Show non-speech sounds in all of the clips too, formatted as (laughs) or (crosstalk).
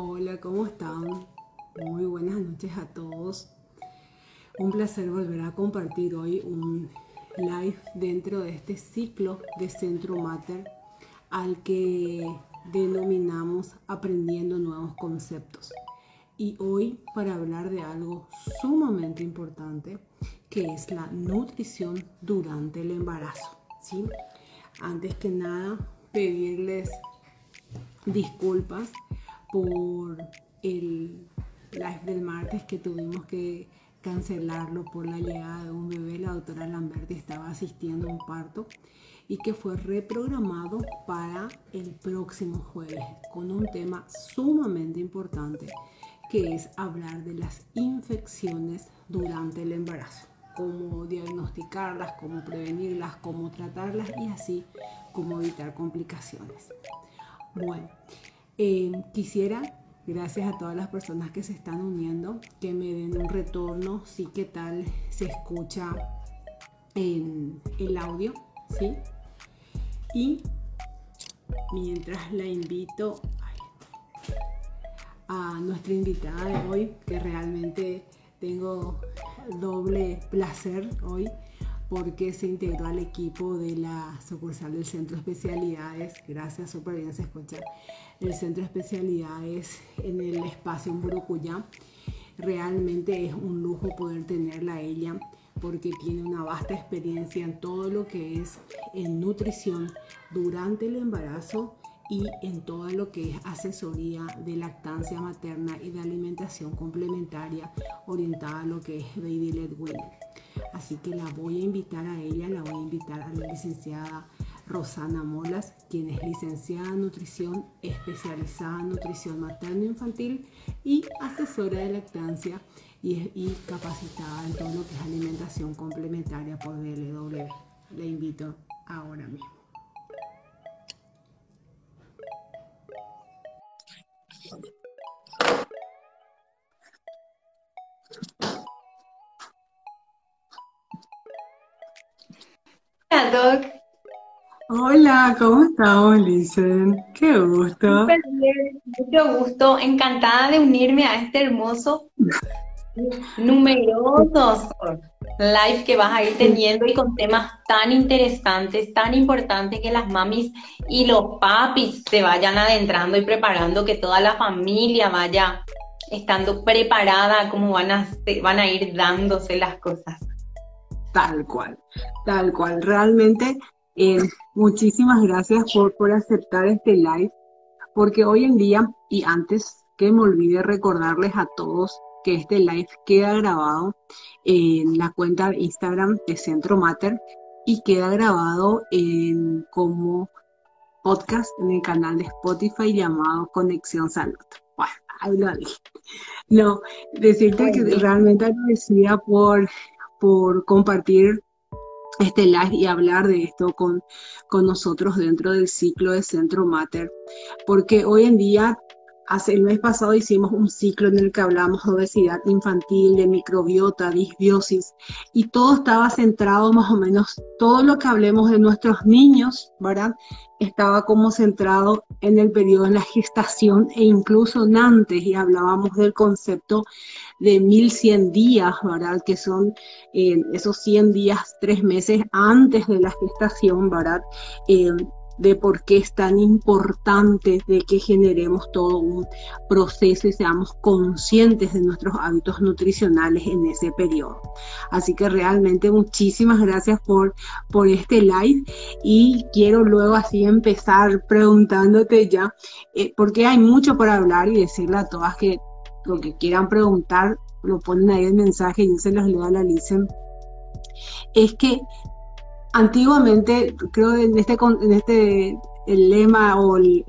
Hola, ¿cómo están? Muy buenas noches a todos. Un placer volver a compartir hoy un live dentro de este ciclo de Centro Mater al que denominamos Aprendiendo Nuevos Conceptos. Y hoy para hablar de algo sumamente importante que es la nutrición durante el embarazo. ¿sí? Antes que nada, pedirles disculpas por el live del martes que tuvimos que cancelarlo por la llegada de un bebé. La doctora Lamberti estaba asistiendo a un parto y que fue reprogramado para el próximo jueves con un tema sumamente importante que es hablar de las infecciones durante el embarazo, cómo diagnosticarlas, cómo prevenirlas, cómo tratarlas y así cómo evitar complicaciones. Bueno, eh, quisiera Gracias a todas las personas que se están uniendo, que me den un retorno, sí, qué tal se escucha en el audio, ¿sí? Y mientras la invito a nuestra invitada de hoy, que realmente tengo doble placer hoy porque se integró al equipo de la sucursal del Centro de Especialidades. Gracias, súper bien se escucha el Centro de Especialidades en el espacio en Burucuyá. Realmente es un lujo poder tenerla a ella porque tiene una vasta experiencia en todo lo que es en nutrición durante el embarazo y en todo lo que es asesoría de lactancia materna y de alimentación complementaria orientada a lo que es baby led weaning. Así que la voy a invitar a ella, la voy a invitar a la licenciada Rosana Molas, quien es licenciada en nutrición, especializada en nutrición materno-infantil y asesora de lactancia y, capacitada en todo lo que es alimentación complementaria por DLW. Le invito ahora mismo. Hola, Doc. Hola, ¿cómo estamos, Licen? Qué gusto. mucho gusto, encantada de unirme a este hermoso, (laughs) numerosos live que vas a ir teniendo y con temas tan interesantes, tan importantes que las mamis y los papis se vayan adentrando y preparando, que toda la familia vaya estando preparada, como van a, van a ir dándose las cosas. Tal cual, tal cual. Realmente eh, muchísimas gracias por, por aceptar este live, porque hoy en día, y antes que me olvide recordarles a todos que este live queda grabado en la cuenta de Instagram de Centro Mater y queda grabado en, como podcast en el canal de Spotify llamado Conexión Salud. Bueno, ahí lo dije. No, decirte que realmente agradecida por, por compartir este live y hablar de esto con, con nosotros dentro del ciclo de Centro Mater, porque hoy en día Hace el mes pasado hicimos un ciclo en el que hablamos de obesidad infantil, de microbiota, disbiosis, y todo estaba centrado más o menos, todo lo que hablemos de nuestros niños, ¿verdad? Estaba como centrado en el periodo de la gestación e incluso antes, y hablábamos del concepto de 1100 días, ¿verdad? Que son eh, esos 100 días, tres meses antes de la gestación, ¿verdad? Eh, de por qué es tan importante de que generemos todo un proceso y seamos conscientes de nuestros hábitos nutricionales en ese periodo. Así que realmente muchísimas gracias por, por este live y quiero luego así empezar preguntándote ya, eh, porque hay mucho para hablar y decirle a todas que lo que quieran preguntar, lo ponen ahí el mensaje y se los leo a la Licen. Es que antiguamente, creo en este, en este el lema o el,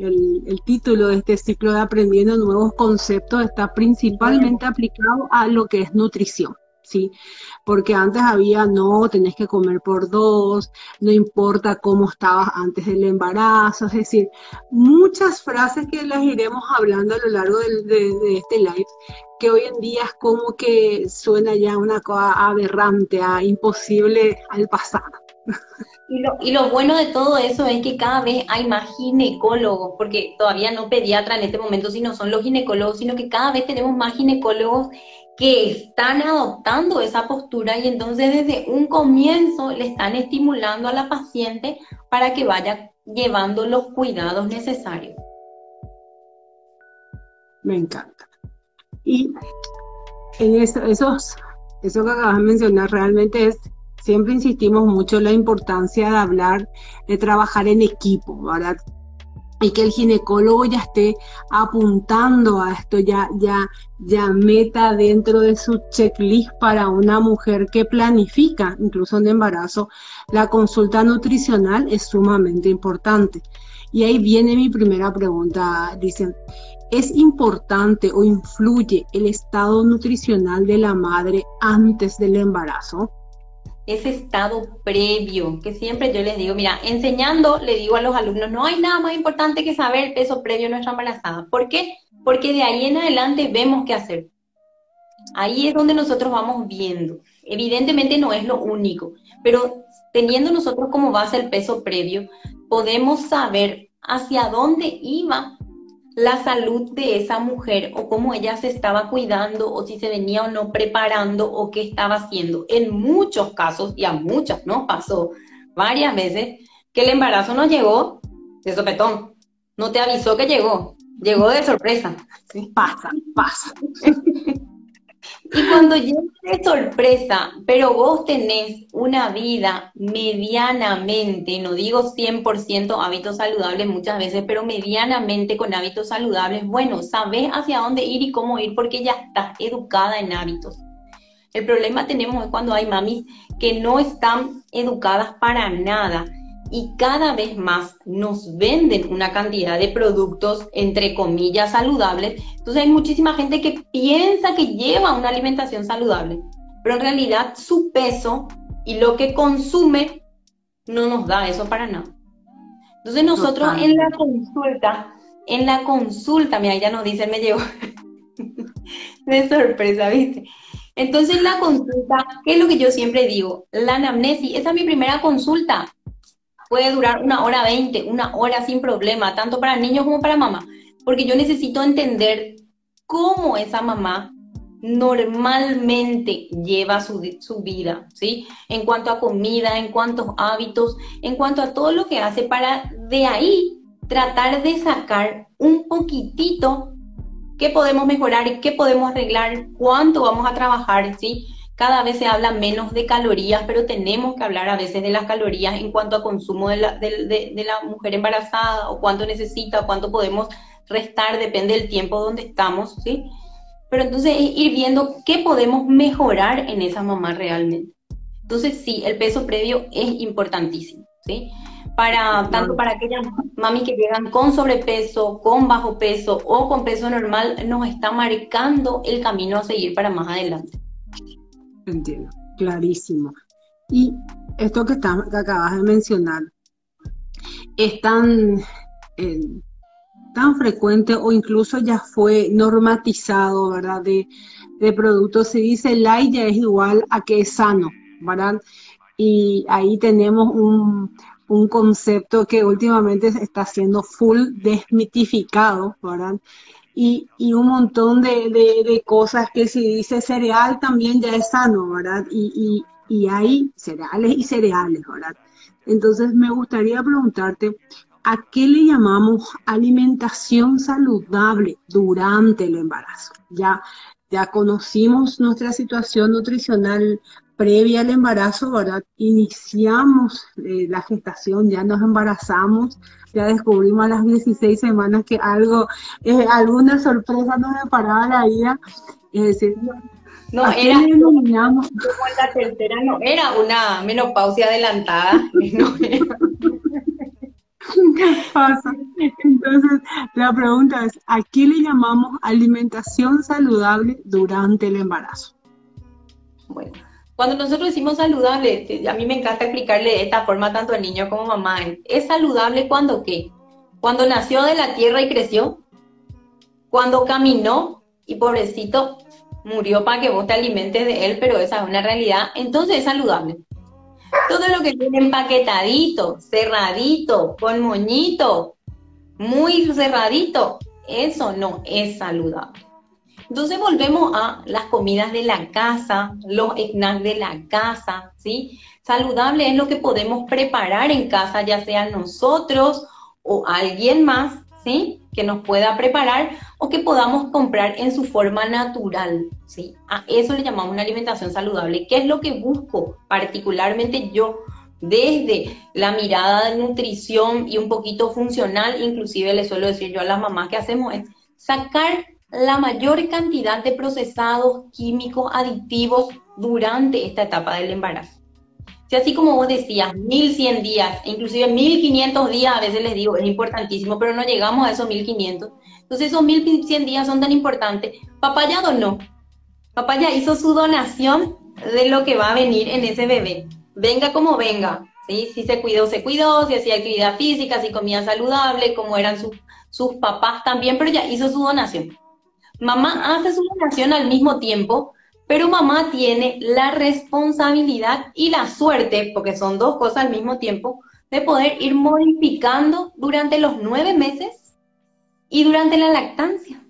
título de este ciclo de aprendiendo nuevos conceptos está principalmente aplicado a lo que es nutrición. ¿sí? Porque antes había, no, tenés que comer por dos, no importa cómo estabas antes del embarazo, es decir, muchas frases que las iremos hablando a lo largo de, este live, que hoy en día es como que suena ya una cosa aberrante, a imposible al pasado. Y lo, y lo, bueno de todo eso es que cada vez hay más ginecólogos, porque todavía no pediatra en este momento, sino son los ginecólogos, sino que cada vez tenemos más ginecólogos que están adoptando esa postura y entonces desde un comienzo le están estimulando a la paciente para que vaya llevando los cuidados necesarios. Me encanta. Y en eso, esos, eso que acabas de mencionar realmente es, siempre insistimos mucho en la importancia de hablar, de trabajar en equipo, ¿verdad? y que el ginecólogo ya esté apuntando a esto, ya, ya, ya meta dentro de su checklist para una mujer que planifica, incluso en embarazo, la consulta nutricional es sumamente importante. Y ahí viene mi primera pregunta, dicen, ¿es importante o influye el estado nutricional de la madre antes del embarazo? Ese estado previo, que siempre yo les digo, mira, enseñando, le digo a los alumnos, no hay nada más importante que saber el peso previo de nuestra embarazada. ¿Por qué? Porque de ahí en adelante vemos qué hacer. Ahí es donde nosotros vamos viendo. Evidentemente no es lo único, pero teniendo nosotros como base el peso previo, podemos saber hacia dónde iba la salud de esa mujer o cómo ella se estaba cuidando o si se venía o no preparando o qué estaba haciendo. En muchos casos, y a muchas nos pasó varias veces, que el embarazo no llegó de sopetón, no te avisó que llegó, llegó de sorpresa. Pasa, pasa. (laughs) Y cuando llega de sorpresa, pero vos tenés una vida medianamente, no digo 100% hábitos saludables muchas veces, pero medianamente con hábitos saludables, bueno, sabés hacia dónde ir y cómo ir porque ya estás educada en hábitos. El problema tenemos es cuando hay mamis que no están educadas para nada y cada vez más nos venden una cantidad de productos, entre comillas, saludables. Entonces hay muchísima gente que piensa que lleva una alimentación saludable, pero en realidad su peso y lo que consume no nos da eso para nada. Entonces nosotros en la consulta, en la consulta, mira, ya nos dicen, me llevo (laughs) de sorpresa, ¿viste? Entonces en la consulta, ¿qué es lo que yo siempre digo? La anamnesis, esa es mi primera consulta puede durar una hora veinte, una hora sin problema, tanto para niños como para mamá, porque yo necesito entender cómo esa mamá normalmente lleva su, su, vida, ¿sí? En cuanto a comida, en cuanto a hábitos, en cuanto a todo lo que hace para de ahí tratar de sacar un poquitito qué podemos mejorar, qué podemos arreglar, cuánto vamos a trabajar, ¿sí? Cada vez se habla menos de calorías, pero tenemos que hablar a veces de las calorías en cuanto a consumo de la, de, la mujer embarazada o cuánto necesita o cuánto podemos restar, depende del tiempo donde estamos, ¿sí? Pero entonces ir viendo qué podemos mejorar en esa mamá realmente. Entonces sí, el peso previo es importantísimo, ¿sí? Para, tanto para aquellas mami que llegan con sobrepeso, con bajo peso o con peso normal, nos está marcando el camino a seguir para más adelante. Entiendo, clarísimo. Y esto que, acabas de mencionar es tan, eh, frecuente o incluso ya fue normatizado, ¿verdad? De, de productos, se dice light ya es igual a que es sano, ¿verdad? Y ahí tenemos un, un concepto que últimamente está siendo full desmitificado, ¿verdad? Y, un montón de, cosas que si dice cereal también ya es sano, ¿verdad? Y, y, hay cereales y cereales, ¿verdad? Entonces me gustaría preguntarte, ¿a qué le llamamos alimentación saludable durante el embarazo? Ya, ya conocimos nuestra situación nutricional previa al embarazo, ¿verdad? Iniciamos eh, la gestación, ya nos embarazamos, ya descubrimos a las 16 semanas que algo, eh, alguna sorpresa nos deparaba la vida. Es decir, no, era como la tercera, no era una menopausia adelantada. (laughs) ¿Qué pasa? Entonces, la pregunta es, ¿a qué le llamamos alimentación saludable durante el embarazo? Bueno, cuando nosotros decimos saludable, a mí me encanta explicarle de esta forma tanto al niño como mamá. ¿Es saludable cuando qué? Cuando nació de la tierra y creció. Cuando caminó y pobrecito murió para que vos te alimentes de él, pero esa es una realidad. Entonces es saludable. Todo lo que tiene empaquetadito, cerradito, con moñito, muy cerradito, eso no es saludable. Entonces volvemos a las comidas de la casa, los snacks de la casa, ¿sí? Saludable es lo que podemos preparar en casa, ya sea nosotros o alguien más, ¿sí? Que nos pueda preparar o que podamos comprar en su forma natural, ¿sí? A eso le llamamos una alimentación saludable. ¿Qué es lo que busco particularmente yo? desde la mirada de nutrición y un poquito funcional, inclusive le suelo decir yo a las mamás que hacemos es sacar la mayor cantidad de procesados químicos aditivos durante esta etapa del embarazo. Si así como vos decías, 1100 días, inclusive 1500 días, a veces les digo, es importantísimo, pero no llegamos a esos 1500. Entonces esos 1100 días son tan importantes. Papá ya donó. Papá ya hizo su donación de lo que va a venir en ese bebé. Venga como venga. ¿sí? Si se cuidó, se cuidó, si hacía actividad física, si comía saludable, como eran sus papás también, pero ya hizo su donación. Mamá hace su donación al mismo tiempo, pero mamá tiene la responsabilidad y la suerte, porque son dos cosas al mismo tiempo, de poder ir modificando durante los nueve meses y durante la lactancia.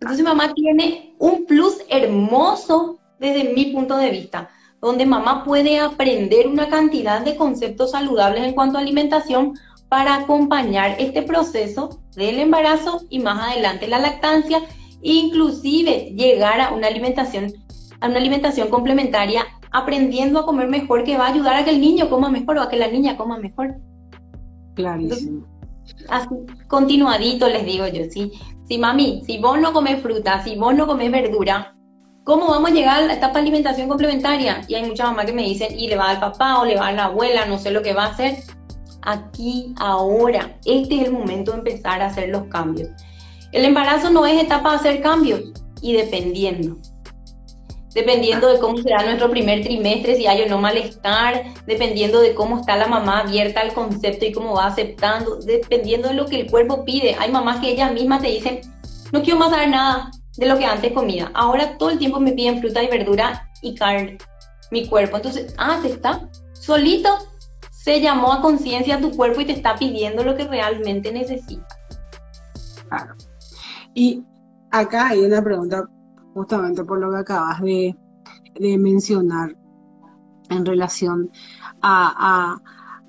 Entonces mamá tiene un plus hermoso desde mi punto de vista, donde mamá puede aprender una cantidad de conceptos saludables en cuanto a alimentación para acompañar este proceso del embarazo y más adelante la lactancia inclusive llegar a una alimentación, a una alimentación complementaria, aprendiendo a comer mejor, que va a ayudar a que el niño coma mejor o a que la niña coma mejor. Clarísimo. así, continuadito les digo yo, sí. Si mami, si vos no comes fruta, si vos no comes verdura, ¿cómo vamos a llegar a la etapa de alimentación complementaria? Y hay muchas mamás que me dicen, y le va al papá o le va a la abuela, no sé lo que va a hacer. Aquí, ahora, este es el momento de empezar a hacer los cambios. El embarazo no es etapa de hacer cambios y dependiendo. Dependiendo de cómo será nuestro primer trimestre, si hay o no malestar, dependiendo de cómo está la mamá abierta al concepto y cómo va aceptando, dependiendo de lo que el cuerpo pide. Hay mamás que ellas mismas te dicen, no quiero más saber nada de lo que antes comía. Ahora todo el tiempo me piden fruta y verdura y carne, mi cuerpo. Entonces, ah, te está solito, se llamó a conciencia tu cuerpo y te está pidiendo lo que realmente necesita. Claro. Y acá hay una pregunta justamente por lo que acabas de, mencionar en relación a,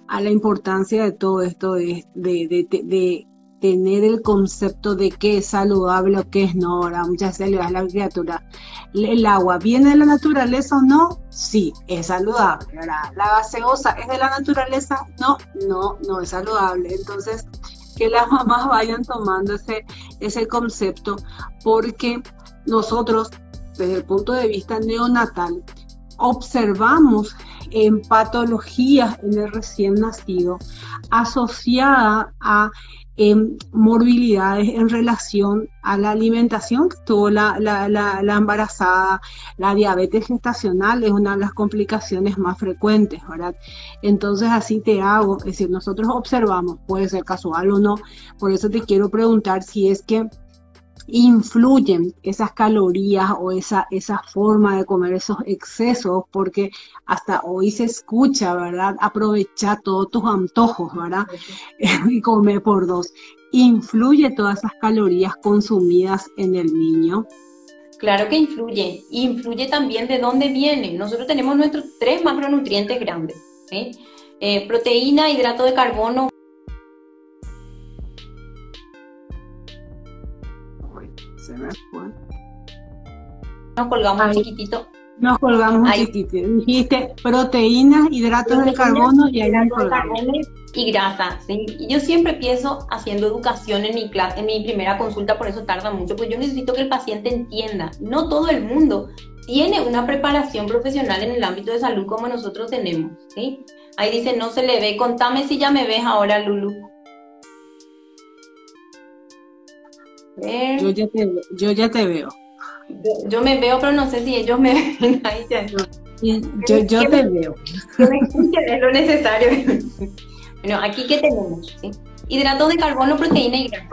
la importancia de todo esto de, de, tener el concepto de qué es saludable o qué es no. Ahora muchas veces le la criatura, ¿el agua viene de la naturaleza o no? Sí, es saludable. ¿la gaseosa es de la naturaleza? No, no, no es saludable. Entonces, que las mamás vayan tomando ese, ese concepto, porque nosotros, desde el punto de vista neonatal, observamos en patologías en el recién nacido asociada a en morbilidades en relación a la alimentación. Que tuvo la, la, embarazada, la diabetes gestacional es una de las complicaciones más frecuentes, ¿verdad? Entonces así te hago, es decir, nosotros observamos, puede ser casual o no, por eso te quiero preguntar si es que influyen esas calorías o esa, esa forma de comer esos excesos, porque hasta hoy se escucha, ¿verdad? Aprovecha todos tus antojos, ¿verdad? (laughs) y comer por dos. ¿Influye todas esas calorías consumidas en el niño? Claro que influye. Influye también de dónde vienen. Nosotros tenemos nuestros tres macronutrientes grandes. Eh, proteína, hidrato de carbono, Nos colgamos un chiquitito. Nos colgamos un chiquitito. Dijiste proteínas, hidratos de carbono y ahí y grasa. Y yo siempre pienso haciendo educación en mi clase, en mi primera consulta, por eso tarda mucho, porque yo necesito que el paciente entienda. No todo el mundo tiene una preparación profesional en el ámbito de salud como nosotros tenemos. ¿sí? Ahí dice, no se le ve, contame si ya me ves ahora, Lulu. Yo ya te, yo ya te veo. Yo, me veo, pero no sé si ellos me ven. Ahí Yo, yo te veo. Que me es lo necesario. bueno, aquí qué tenemos, ¿sí? Hidratos de carbono, proteína y grasa.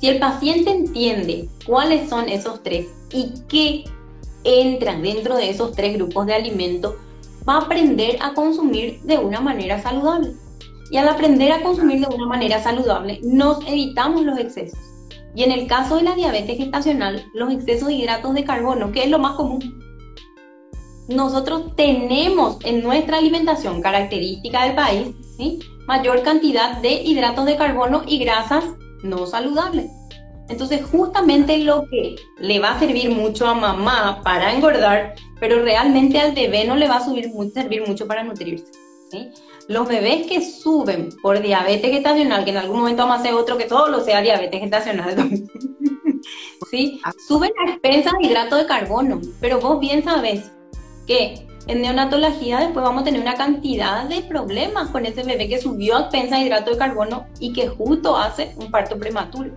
Si el paciente entiende cuáles son esos tres y qué entran dentro de esos tres grupos de alimentos, va a aprender a consumir de una manera saludable. Y al aprender a consumir de una manera saludable, nos evitamos los excesos. Y en el caso de la diabetes gestacional, los excesos de hidratos de carbono, que es lo más común. Nosotros tenemos en nuestra alimentación característica del país ¿sí? mayor cantidad de hidratos de carbono y grasas no saludables. Entonces, justamente lo que le va a servir mucho a mamá para engordar, pero realmente al bebé no le va a subir, servir mucho para nutrirse. Los bebés que suben por diabetes gestacional, que en algún momento vamos a hacer otro que solo sea diabetes gestacional, (laughs) ¿sí? suben a expensas de hidrato de carbono, pero vos bien sabes que en neonatología después vamos a tener una cantidad de problemas con ese bebé que subió a expensas de hidrato de carbono y que justo hace un parto prematuro.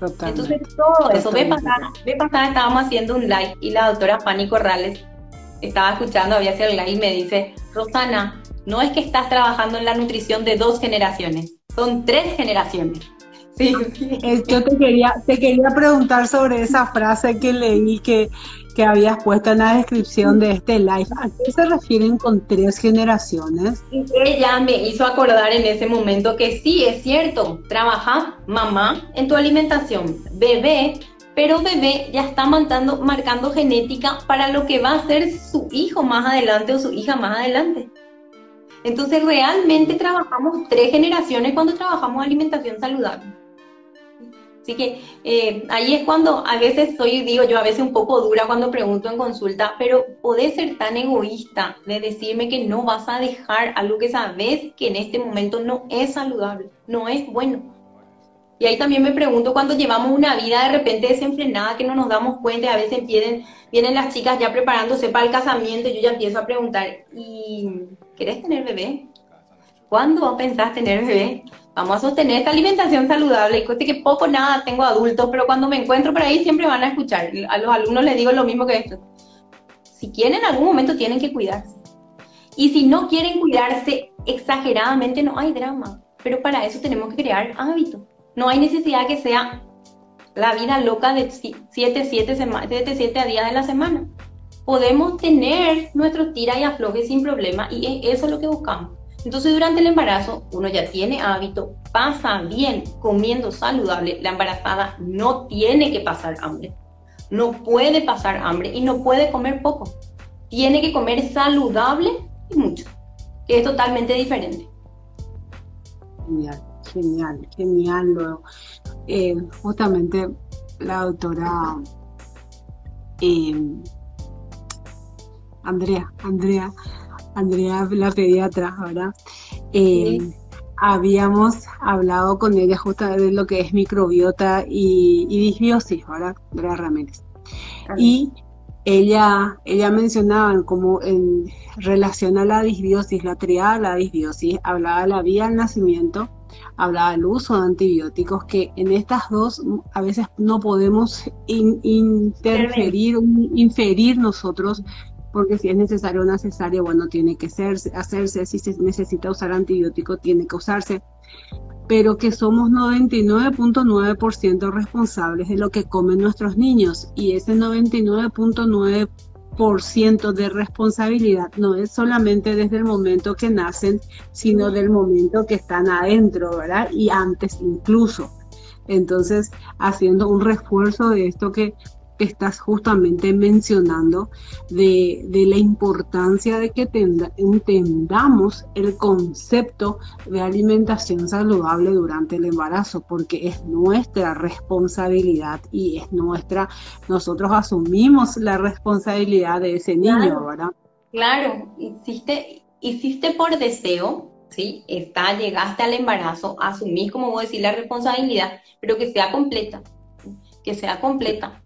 Entonces todo eso, ve pasada, ve pasada estábamos haciendo un live y la doctora Fanny Corrales estaba escuchando, había sido el live y me dice, Rosana, no es que estás trabajando en la nutrición de dos generaciones, son tres generaciones. (laughs) Sí. Yo te quería, te quería preguntar sobre esa frase que leí que, que habías puesto en la descripción de este live. ¿A qué se refieren con tres generaciones? Ella me hizo acordar en ese momento que sí, es cierto, trabaja mamá en tu alimentación, bebé, pero bebé ya está marcando, marcando genética para lo que va a ser su hijo más adelante o su hija más adelante. Entonces realmente trabajamos tres generaciones cuando trabajamos alimentación saludable. Así que eh, ahí es cuando a veces soy, digo yo, a veces un poco dura cuando pregunto en consulta, pero podés ser tan egoísta de decirme que no vas a dejar algo que sabes que en este momento no es saludable, no es bueno. Y ahí también me pregunto cuando llevamos una vida de repente desenfrenada que no nos damos cuenta, a veces vienen, vienen las chicas ya preparándose para el casamiento y yo ya empiezo a preguntar, ¿y querés tener bebé? ¿Cuándo pensás tener bebé? vamos a sostener esta alimentación saludable y cueste que poco nada tengo adultos, pero cuando me encuentro por ahí siempre van a escuchar. A los alumnos les digo lo mismo que esto. Si quieren en algún momento tienen que cuidarse. Y si no quieren cuidarse exageradamente, no hay drama. Pero para eso tenemos que crear hábitos. No hay necesidad que sea la vida loca de 7, 7, 7, días de la semana. Podemos tener nuestros tira y aflojes sin problema y eso es lo que buscamos. Entonces durante el embarazo uno ya tiene hábito, pasa bien comiendo saludable, la embarazada no tiene que pasar hambre, no puede pasar hambre y no puede comer poco, tiene que comer saludable y mucho, que es totalmente diferente. Genial, genial, genial. Eh, justamente la doctora eh, Andrea, Andrea Andrea, la pediatra, ¿verdad? Eh, habíamos hablado con ella justo de lo que es microbiota y, disbiosis, ¿verdad? Andrea Ramírez. Y ella, ella mencionaba como en relación a la disbiosis, la triada de la disbiosis, hablaba de la vía al nacimiento, hablaba del uso de antibióticos, que en estas dos a veces no podemos interferir, inferir nosotros porque si es necesario una cesárea, bueno, tiene que hacerse, si se necesita usar antibiótico, tiene que usarse, pero que somos 99.9% responsables de lo que comen nuestros niños y ese 99.9% de responsabilidad no es solamente desde el momento que nacen, sino del momento que están adentro, ¿verdad? Y antes incluso. Entonces, haciendo un refuerzo de esto que estás justamente mencionando de, la importancia de que entendamos el concepto de alimentación saludable durante el embarazo, porque es nuestra responsabilidad y es nuestra, nosotros asumimos la responsabilidad de ese niño, ¿verdad? Claro, hiciste, hiciste por deseo, ¿sí? Está, llegaste al embarazo, asumís, como vos decís, la responsabilidad, pero que sea completa que sea completa.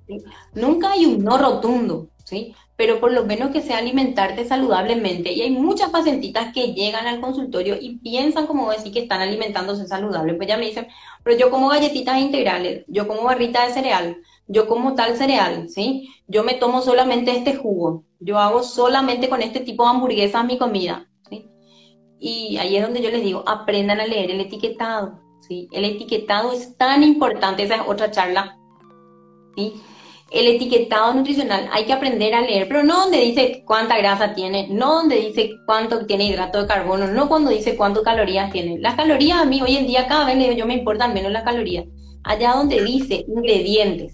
Nunca hay un no rotundo, ¿sí? Pero por lo menos que sea alimentarte saludablemente. Y hay muchas pacientitas que llegan al consultorio y piensan, como decir, que están alimentándose saludable. Pues ya me dicen, pero yo como galletitas integrales, yo como barrita de cereal, yo como tal cereal, ¿sí? Yo me tomo solamente este jugo, yo hago solamente con este tipo de hamburguesas mi comida, ¿sí? Y ahí es donde yo les digo, aprendan a leer el etiquetado, ¿sí? El etiquetado es tan importante, esa es otra charla el etiquetado nutricional hay que aprender a leer, pero no donde dice cuánta grasa tiene, no donde dice cuánto tiene hidrato de carbono, no cuando dice cuántas calorías tiene. Las calorías a mí hoy en día cada vez le yo me importan menos las calorías. Allá donde dice ingredientes.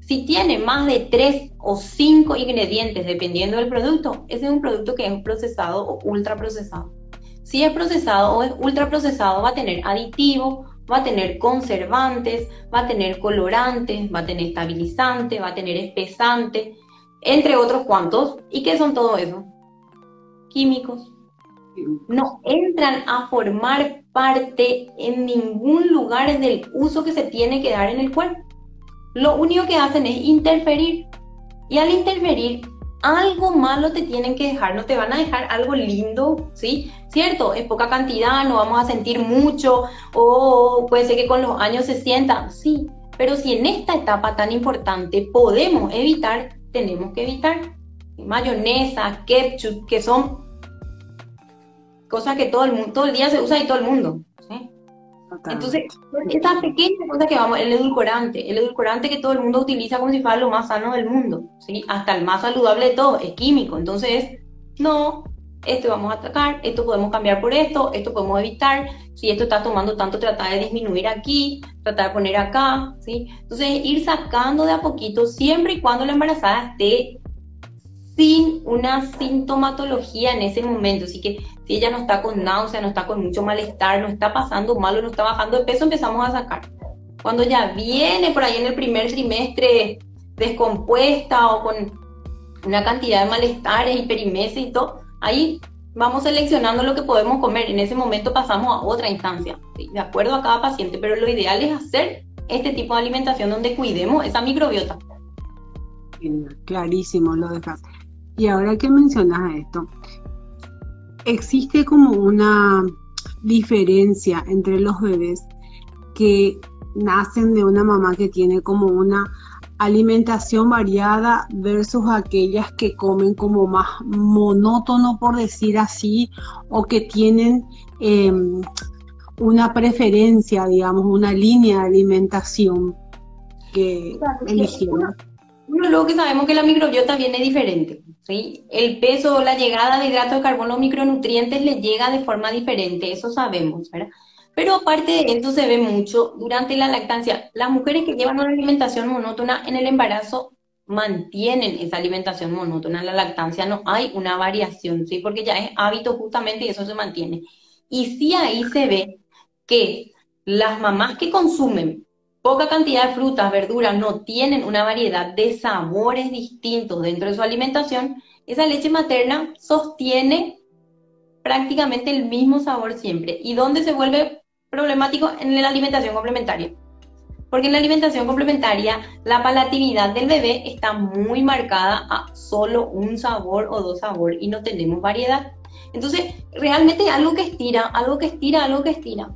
Si tiene más de tres o cinco ingredientes dependiendo del producto, ese es un producto que es procesado o ultra procesado. Si es procesado o es ultra procesado va a tener aditivo, va a tener conservantes, va a tener colorantes, va a tener estabilizantes, va a tener espesantes, entre otros cuantos. ¿Y qué son todo eso? Químicos. No entran a formar parte en ningún lugar del uso que se tiene que dar en el cuerpo. Lo único que hacen es interferir. Y al interferir algo malo te tienen que dejar, no te van a dejar algo lindo, ¿sí? Cierto, es poca cantidad, no vamos a sentir mucho, o puede ser que con los años se sienta, sí, pero si en esta etapa tan importante podemos evitar, tenemos que evitar. Mayonesa, ketchup, que son cosas que todo el mundo, todo el día se usa y todo el mundo. Entonces, esta pequeña cosa que vamos, el edulcorante, el edulcorante que todo el mundo utiliza como si fuera lo más sano del mundo, ¿sí? Hasta el más saludable de todo, es químico. Entonces, no, esto vamos a atacar, esto podemos cambiar por esto, esto podemos evitar, si esto está tomando tanto, tratar de disminuir aquí, tratar de poner acá, ¿sí? Entonces, ir sacando de a poquito, siempre y cuando la embarazada esté sin una sintomatología en ese momento. Así que si ella no está con náusea, no está con mucho malestar, no está pasando malo, no está bajando de peso, empezamos a sacar. Cuando ya viene por ahí en el primer trimestre descompuesta o con una cantidad de malestares, hiperimesis y todo, ahí vamos seleccionando lo que podemos comer. En ese momento pasamos a otra instancia, de acuerdo a cada paciente, pero lo ideal es hacer este tipo de alimentación donde cuidemos esa microbiota. Clarísimo, lo dejas. Y ahora que mencionas esto, existe como una diferencia entre los bebés que nacen de una mamá que tiene como una alimentación variada versus aquellas que comen como más monótono, por decir así, o que tienen em, una preferencia, digamos, una línea de alimentación que eligieron. luego que sabemos que la microbiota viene diferente. El peso o la llegada de hidratos de carbono, micronutrientes, le llega de forma diferente, eso sabemos, ¿verdad? Pero aparte de esto se ve mucho durante la lactancia. Las mujeres que llevan una alimentación monótona en el embarazo mantienen esa alimentación monótona. En la lactancia no hay una variación, ¿sí? Porque ya es hábito justamente y eso se mantiene. Y sí ahí se ve que las mamás que consumen poca cantidad de frutas, verduras, no tienen una variedad de sabores distintos dentro de su alimentación, esa leche materna sostiene prácticamente el mismo sabor siempre. ¿Y dónde se vuelve problemático? En la alimentación complementaria. Porque en la alimentación complementaria la palatividad del bebé está muy marcada a solo un sabor o dos sabores y no tenemos variedad. Entonces, realmente algo que estira, algo que estira, algo que estira.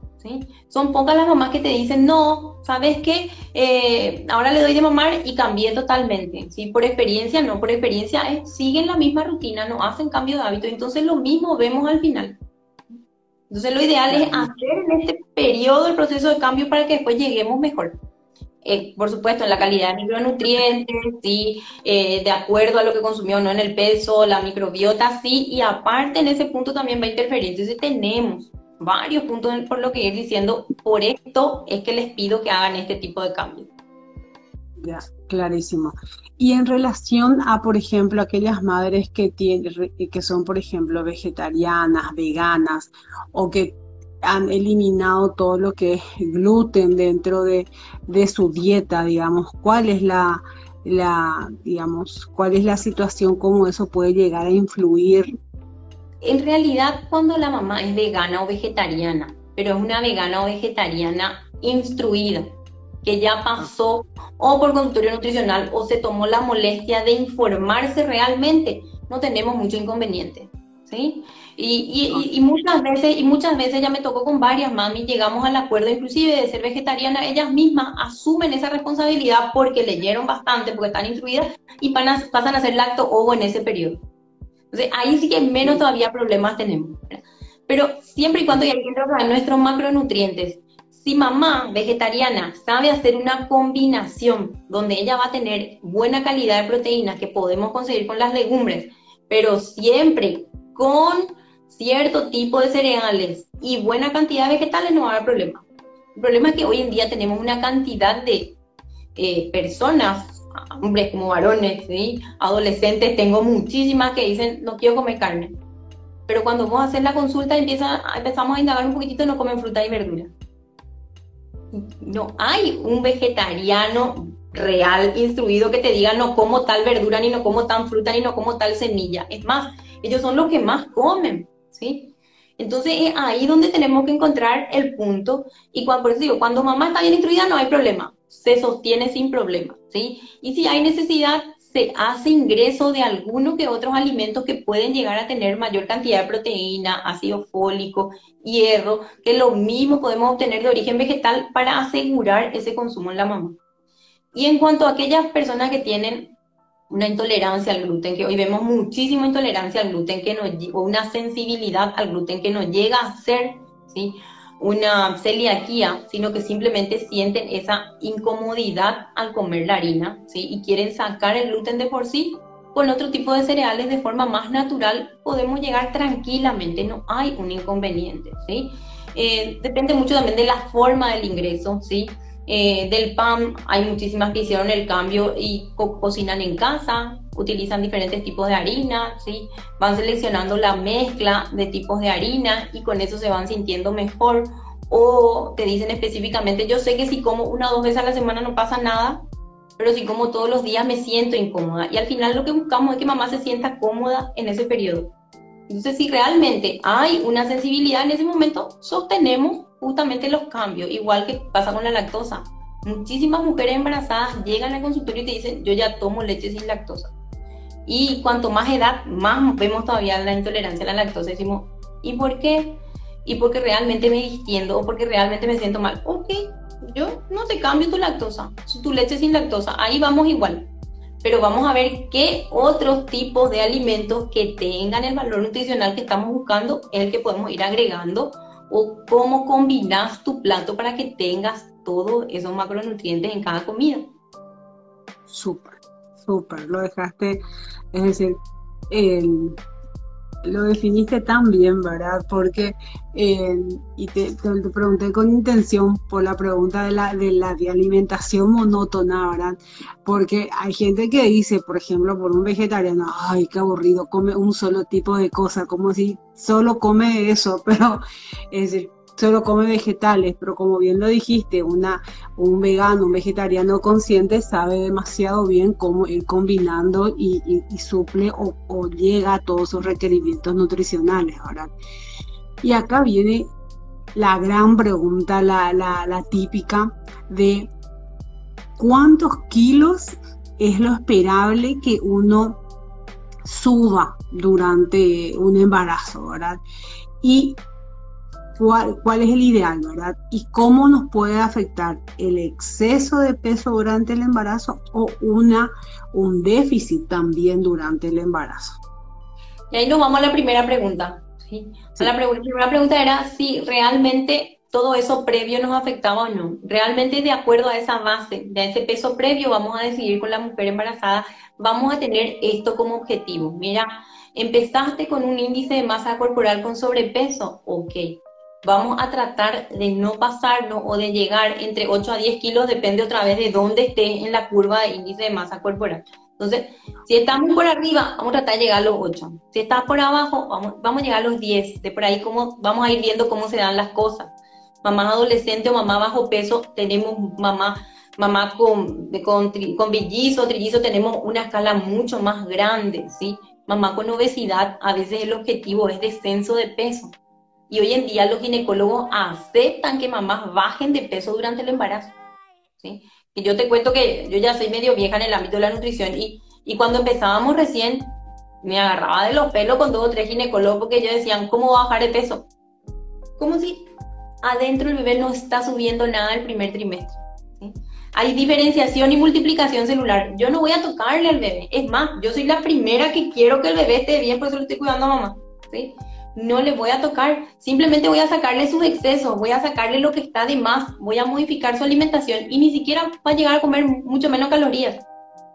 Son pocas las mamás que te dicen, no, ¿sabes qué? Eh, ahora le doy de mamar y cambié totalmente, ¿sí? Por experiencia, no por experiencia, siguen la misma rutina, no hacen cambio de hábito, entonces lo mismo vemos al final. Entonces lo ideal es hacer en este periodo el proceso de cambio para que después lleguemos mejor. Eh, por supuesto, en la calidad de micronutrientes, sí, eh, de acuerdo a lo que consumió, no en el peso, la microbiota, sí, y aparte en ese punto también va a interferir. Entonces tenemos varios puntos por lo que ir diciendo, por esto es que les pido que hagan este tipo de cambios. Ya, clarísimo. Y en relación a, por ejemplo, aquellas madres que, tienen, que son, por ejemplo, vegetarianas, veganas, o que han eliminado todo lo que es gluten dentro de, de su dieta, digamos, ¿cuál es la, la, digamos, cuál es la situación, cómo eso puede llegar a influir en realidad, cuando la mamá es vegana o vegetariana, pero es una vegana o vegetariana instruida, que ya pasó o por consultorio nutricional o se tomó la molestia de informarse realmente, no tenemos mucho inconveniente. ¿sí? Y, muchas veces, y muchas veces ya me tocó con varias mami, llegamos al acuerdo inclusive de ser vegetariana, ellas mismas asumen esa responsabilidad porque leyeron bastante, porque están instruidas y pasan a ser lacto ovo en ese periodo. Entonces, ahí sí que menos todavía problemas tenemos. Pero siempre y cuando ya encuentran nuestros macronutrientes Si mamá vegetariana sabe hacer una combinación donde ella va a tener buena calidad de proteínas que podemos conseguir con las legumbres, pero siempre con cierto tipo de cereales y buena cantidad de vegetales, no va a haber problema. El problema es que hoy en día tenemos una cantidad de eh, personas, hombres como varones, adolescentes, tengo muchísimas que dicen no quiero comer carne. Pero cuando vamos a hacer la consulta empieza, empezamos a indagar un poquitito, no comen fruta y verdura. No hay un vegetariano real, instruido, que te diga no como tal verdura, ni no como tal fruta, ni no como tal semilla. Es más, ellos son los que más comen, ¿sí? Entonces es ahí donde tenemos que encontrar el punto. Y cuando, por digo, cuando mamá está bien instruida no hay problema, se sostiene sin problema, ¿sí? Y si hay necesidad, se hace ingreso de alguno que otros alimentos que pueden llegar a tener mayor cantidad de proteína, ácido fólico, hierro, que lo mismo podemos obtener de origen vegetal para asegurar ese consumo en la mamá. Y en cuanto a aquellas personas que tienen una intolerancia al gluten, que hoy vemos muchísima intolerancia al gluten, que no, o una sensibilidad al gluten que no llega a ser, ¿sí? Una celiaquía, sino que simplemente sienten esa incomodidad al comer la harina, ¿sí? Y quieren sacar el gluten de por sí, con otro tipo de cereales de forma más natural podemos llegar tranquilamente, no hay un inconveniente, ¿sí? Eh, depende mucho también de la forma del ingreso, ¿sí? Eh, del pan, hay muchísimas que hicieron el cambio y cocinan en casa, utilizan diferentes tipos de harina, ¿sí? van seleccionando la mezcla de tipos de harina y con eso se van sintiendo mejor. O te dicen específicamente, yo sé que si como una o dos veces a la semana no pasa nada, pero si como todos los días me siento incómoda. Y al final lo que buscamos es que mamá se sienta cómoda en ese periodo. Entonces, si realmente hay una sensibilidad en ese momento, sostenemos justamente los cambios, igual que pasa con la lactosa. Muchísimas mujeres embarazadas llegan al consultorio y te dicen, yo ya tomo leche sin lactosa. Y cuanto más edad, más vemos todavía la intolerancia a la lactosa. Decimos, ¿y por qué? Y porque realmente me distiendo o porque realmente me siento mal. Ok, yo no te cambio tu lactosa, tu leche sin lactosa, ahí vamos igual. Pero vamos a ver qué otros tipos de alimentos que tengan el valor nutricional que estamos buscando el que podemos ir agregando o cómo combinas tu plato para que tengas todos esos macronutrientes en cada comida. Súper súper, lo dejaste, es decir, lo definiste tan bien, ¿verdad? Porque, y te, pregunté con intención por la pregunta de la, de la de alimentación monótona, ¿verdad? Porque hay gente que dice, por ejemplo, por un vegetariano, ay, qué aburrido, come un solo tipo de cosa, como si solo come eso, (laughs) pero es decir, solo come vegetales, pero como bien lo dijiste, una, un vegano, un vegetariano consciente sabe demasiado bien cómo ir combinando y, suple o, llega a todos sus requerimientos nutricionales. ¿verdad? Y acá viene la gran pregunta, la, la típica de cuántos kilos es lo esperable que uno suba durante un embarazo, ¿verdad? Y cuál, cuál es el ideal, ¿verdad? Y cómo nos puede afectar el exceso de peso durante el embarazo o una, un déficit también durante el embarazo. Y ahí nos vamos a la primera pregunta. ¿sí? La, primera pregunta era si realmente todo eso previo nos afectaba o no. Realmente de acuerdo a esa base, de ese peso previo, vamos a decidir con la mujer embarazada, vamos a tener esto como objetivo. Mira, empezaste con un índice de masa corporal con sobrepeso, ok vamos a tratar de no pasarnos o de llegar entre 8 a 10 kilos, depende otra vez de dónde esté en la curva de índice de masa corporal. Entonces, si estamos por arriba, vamos a tratar de llegar a los 8. Si estás por abajo, vamos, vamos a llegar a los 10. De por ahí como, vamos a ir viendo cómo se dan las cosas. Mamá adolescente o mamá bajo peso, tenemos mamá, mamá con, con, con billizo, trillizo, tenemos una escala mucho más grande, ¿sí? Mamá con obesidad, a veces el objetivo es descenso de peso. Y hoy en día los ginecólogos aceptan que mamás bajen de peso durante el embarazo. ¿sí? Y yo te cuento que yo ya soy medio vieja en el ámbito de la nutrición y, y cuando empezábamos recién me agarraba de los pelos con dos o tres ginecólogos porque ellos decían, ¿cómo bajar de peso? Como si adentro el bebé no está subiendo nada el primer trimestre. Hay diferenciación y multiplicación celular. Yo no voy a tocarle al bebé. Es más, yo soy la primera que quiero que el bebé esté bien, por eso lo estoy cuidando a mamá. ¿sí? No le voy a tocar, simplemente voy a sacarle sus excesos, voy a sacarle lo que está de más, voy a modificar su alimentación y ni siquiera va a llegar a comer mucho menos calorías,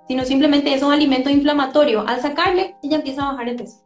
sino simplemente esos alimentos inflamatorios. Al sacarle, ella empieza a bajar el peso.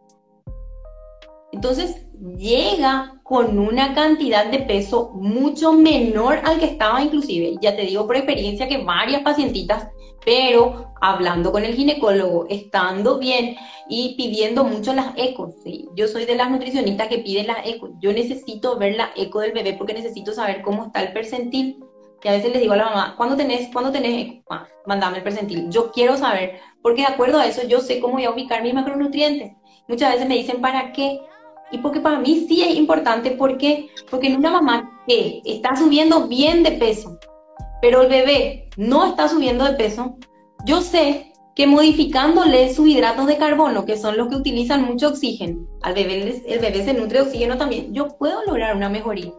Entonces llega con una cantidad de peso mucho menor al que estaba inclusive. Ya te digo por experiencia que varias pacientitas, pero hablando con el ginecólogo, estando bien y pidiendo mucho las ecos. Yo soy de las nutricionistas que piden las ecos. Yo necesito ver la eco del bebé porque necesito saber cómo está el percentil. Y a veces les digo a la mamá, ¿cuándo tenés, ¿cuándo tenés eco? Ah, mandame el percentil. Yo quiero saber, porque de acuerdo a eso yo sé cómo voy a ubicar mis macronutrientes. Muchas veces me dicen, ¿para qué? Y porque para mí sí es importante, ¿por qué? Porque en una mamá que está subiendo bien de peso, pero el bebé no está subiendo de peso, yo sé que modificándole sus hidratos de carbono, que son los que utilizan mucho oxígeno, al bebé, el bebé se nutre de oxígeno también, yo puedo lograr una mejoría.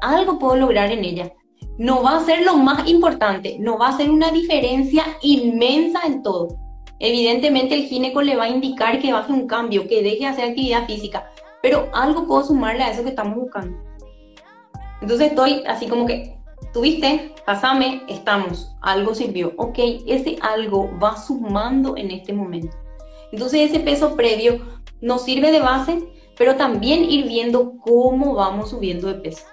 Algo puedo lograr en ella. No va a ser lo más importante, no va a ser una diferencia inmensa en todo. Evidentemente el gineco le va a indicar que baje un cambio, que deje de hacer actividad física, pero algo puedo sumarle a eso que estamos buscando. Entonces estoy así como que, tuviste, pasame, estamos, algo sirvió. Ok, ese algo va sumando en este momento. Entonces ese peso previo nos sirve de base, pero también ir viendo cómo vamos subiendo de peso.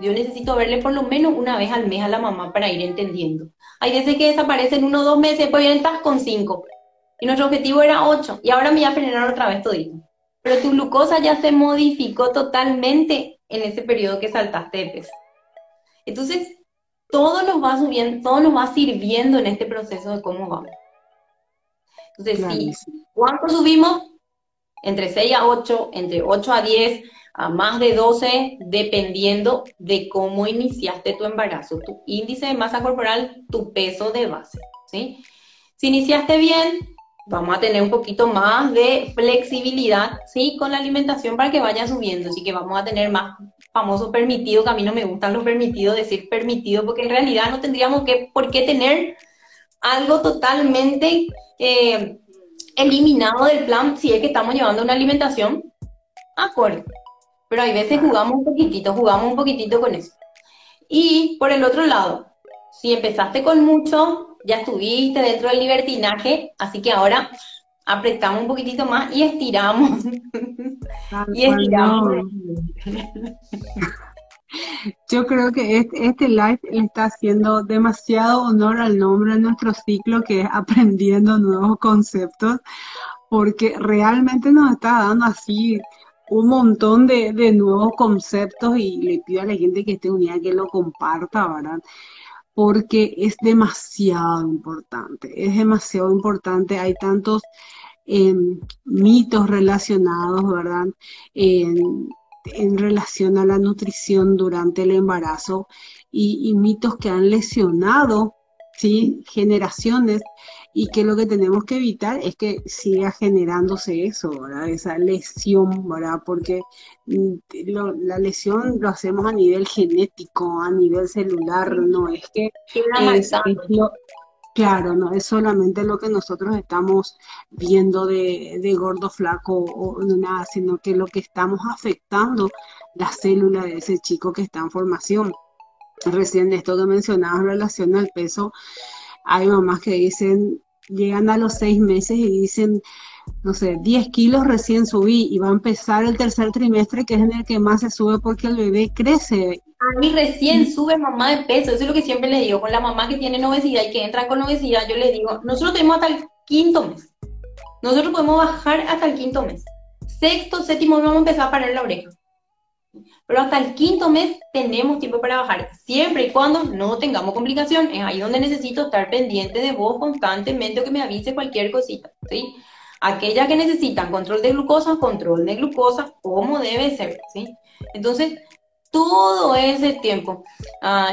Yo necesito verle por lo menos una vez al mes a la mamá para ir entendiendo. Hay veces que desaparecen uno o dos meses, pues vienen con cinco. Y nuestro objetivo era ocho. Y ahora me voy a frenar otra vez todito pero tu glucosa ya se modificó totalmente en ese periodo que saltaste de peso. Entonces, todo nos va subiendo, todo nos va sirviendo en este proceso de cómo vamos. Entonces, ¿cuánto subimos? Entre 6 a 8, entre 8 a 10, a más de 12, dependiendo de cómo iniciaste tu embarazo, tu índice de masa corporal, tu peso de base, ¿sí? Si iniciaste bien, vamos a tener un poquito más de flexibilidad, ¿sí? Con la alimentación para que vaya subiendo, así que vamos a tener más famoso permitido, que a mí no me gustan los permitidos, decir permitido, porque en realidad no tendríamos que, por qué tener algo totalmente eh, eliminado del plan si es que estamos llevando una alimentación acorde. Pero hay veces jugamos un poquitito, jugamos un poquitito con eso. Y por el otro lado, si empezaste con mucho, ya estuviste dentro del libertinaje, así que ahora apretamos un poquitito más y estiramos. (laughs) y estiramos. (laughs) Yo creo que este, este, live le está haciendo demasiado honor al nombre de nuestro ciclo, que es Aprendiendo Nuevos Conceptos, porque realmente nos está dando así un montón de, de nuevos conceptos y le pido a la gente que esté unida que lo comparta, ¿verdad? Porque es demasiado importante, es demasiado importante, hay tantos em, mitos relacionados, ¿verdad? En, relación a la nutrición durante el embarazo y mitos que han lesionado, ¿sí? Generaciones y que lo que tenemos que evitar es que siga generándose eso, ¿verdad? Esa lesión, ¿verdad? Porque mm, la lesión lo hacemos a nivel genético, a nivel celular, no es que es, claro, no es solamente lo que nosotros estamos viendo de, de gordo, flaco o nada, sino que lo que estamos afectando la célula de ese chico que está en formación. Recién esto que mencionabas en relación al peso, hay mamás que dicen, llegan a los seis meses y dicen, no sé, 10 kilos recién subí y va a empezar el tercer trimestre que es en el que más se sube porque el bebé crece. A mí recién sube mamá de peso, eso es lo que siempre le digo, con la mamá que tiene obesidad y que entra con obesidad, yo le digo, nosotros tenemos hasta el quinto mes, nosotros podemos bajar hasta el quinto mes. Sexto, séptimo, vamos a empezar a parar la oreja. Pero hasta el quinto mes tenemos tiempo para bajar, siempre y cuando no tengamos complicación. Es ahí donde necesito estar pendiente de vos constantemente o que me avise cualquier cosita, ¿sí? Aquellas que necesitan control de glucosa, control de glucosa, como debe ser, ¿sí? Entonces, todo ese tiempo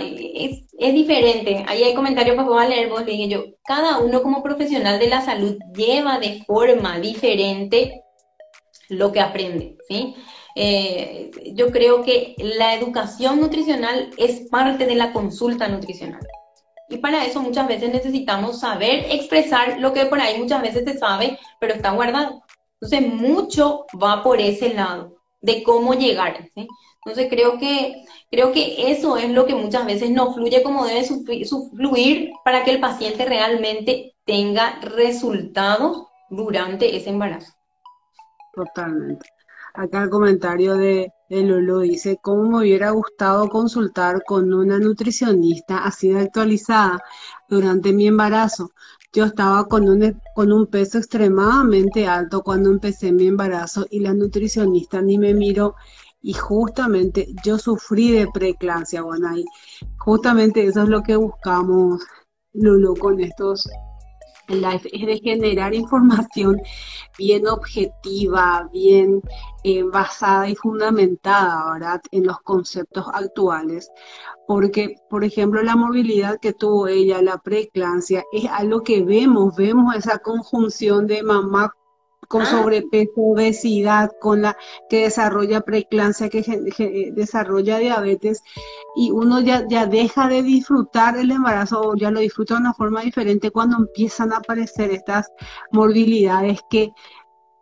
es, es, diferente. Ahí hay comentarios que a leer, vos le dije yo, cada uno como profesional de la salud lleva de forma diferente lo que aprende, ¿sí? Eh, yo creo que la educación nutricional es parte de la consulta nutricional. Y para eso muchas veces necesitamos saber expresar lo que por ahí muchas veces se sabe, pero está guardado. Entonces, mucho va por ese lado. de cómo llegar. Entonces creo que, creo que eso es lo que muchas veces no fluye como debe fluir para que el paciente realmente tenga resultados durante ese embarazo. Totalmente. Acá el comentario de, de Lulu dice, ¿cómo me hubiera gustado consultar con una nutricionista así de actualizada durante mi embarazo? Yo estaba con un, con un peso extremadamente alto cuando empecé mi embarazo y la nutricionista ni me miró y justamente yo sufrí de preeclampsia, justamente eso es lo que buscamos, Lulu, con estos es de generar información bien objetiva, bien eh, basada y fundamentada, ¿verdad?, en los conceptos actuales, porque, por ejemplo, la movilidad que tuvo ella, la preeclampsia, es algo que vemos, vemos esa conjunción de mamá con ah. sobrepeso, obesidad, con la que desarrolla preeclampsia, que, desarrolla diabetes, y uno ya, ya deja de disfrutar el embarazo o ya lo disfruta de una forma diferente cuando empiezan a aparecer estas morbilidades que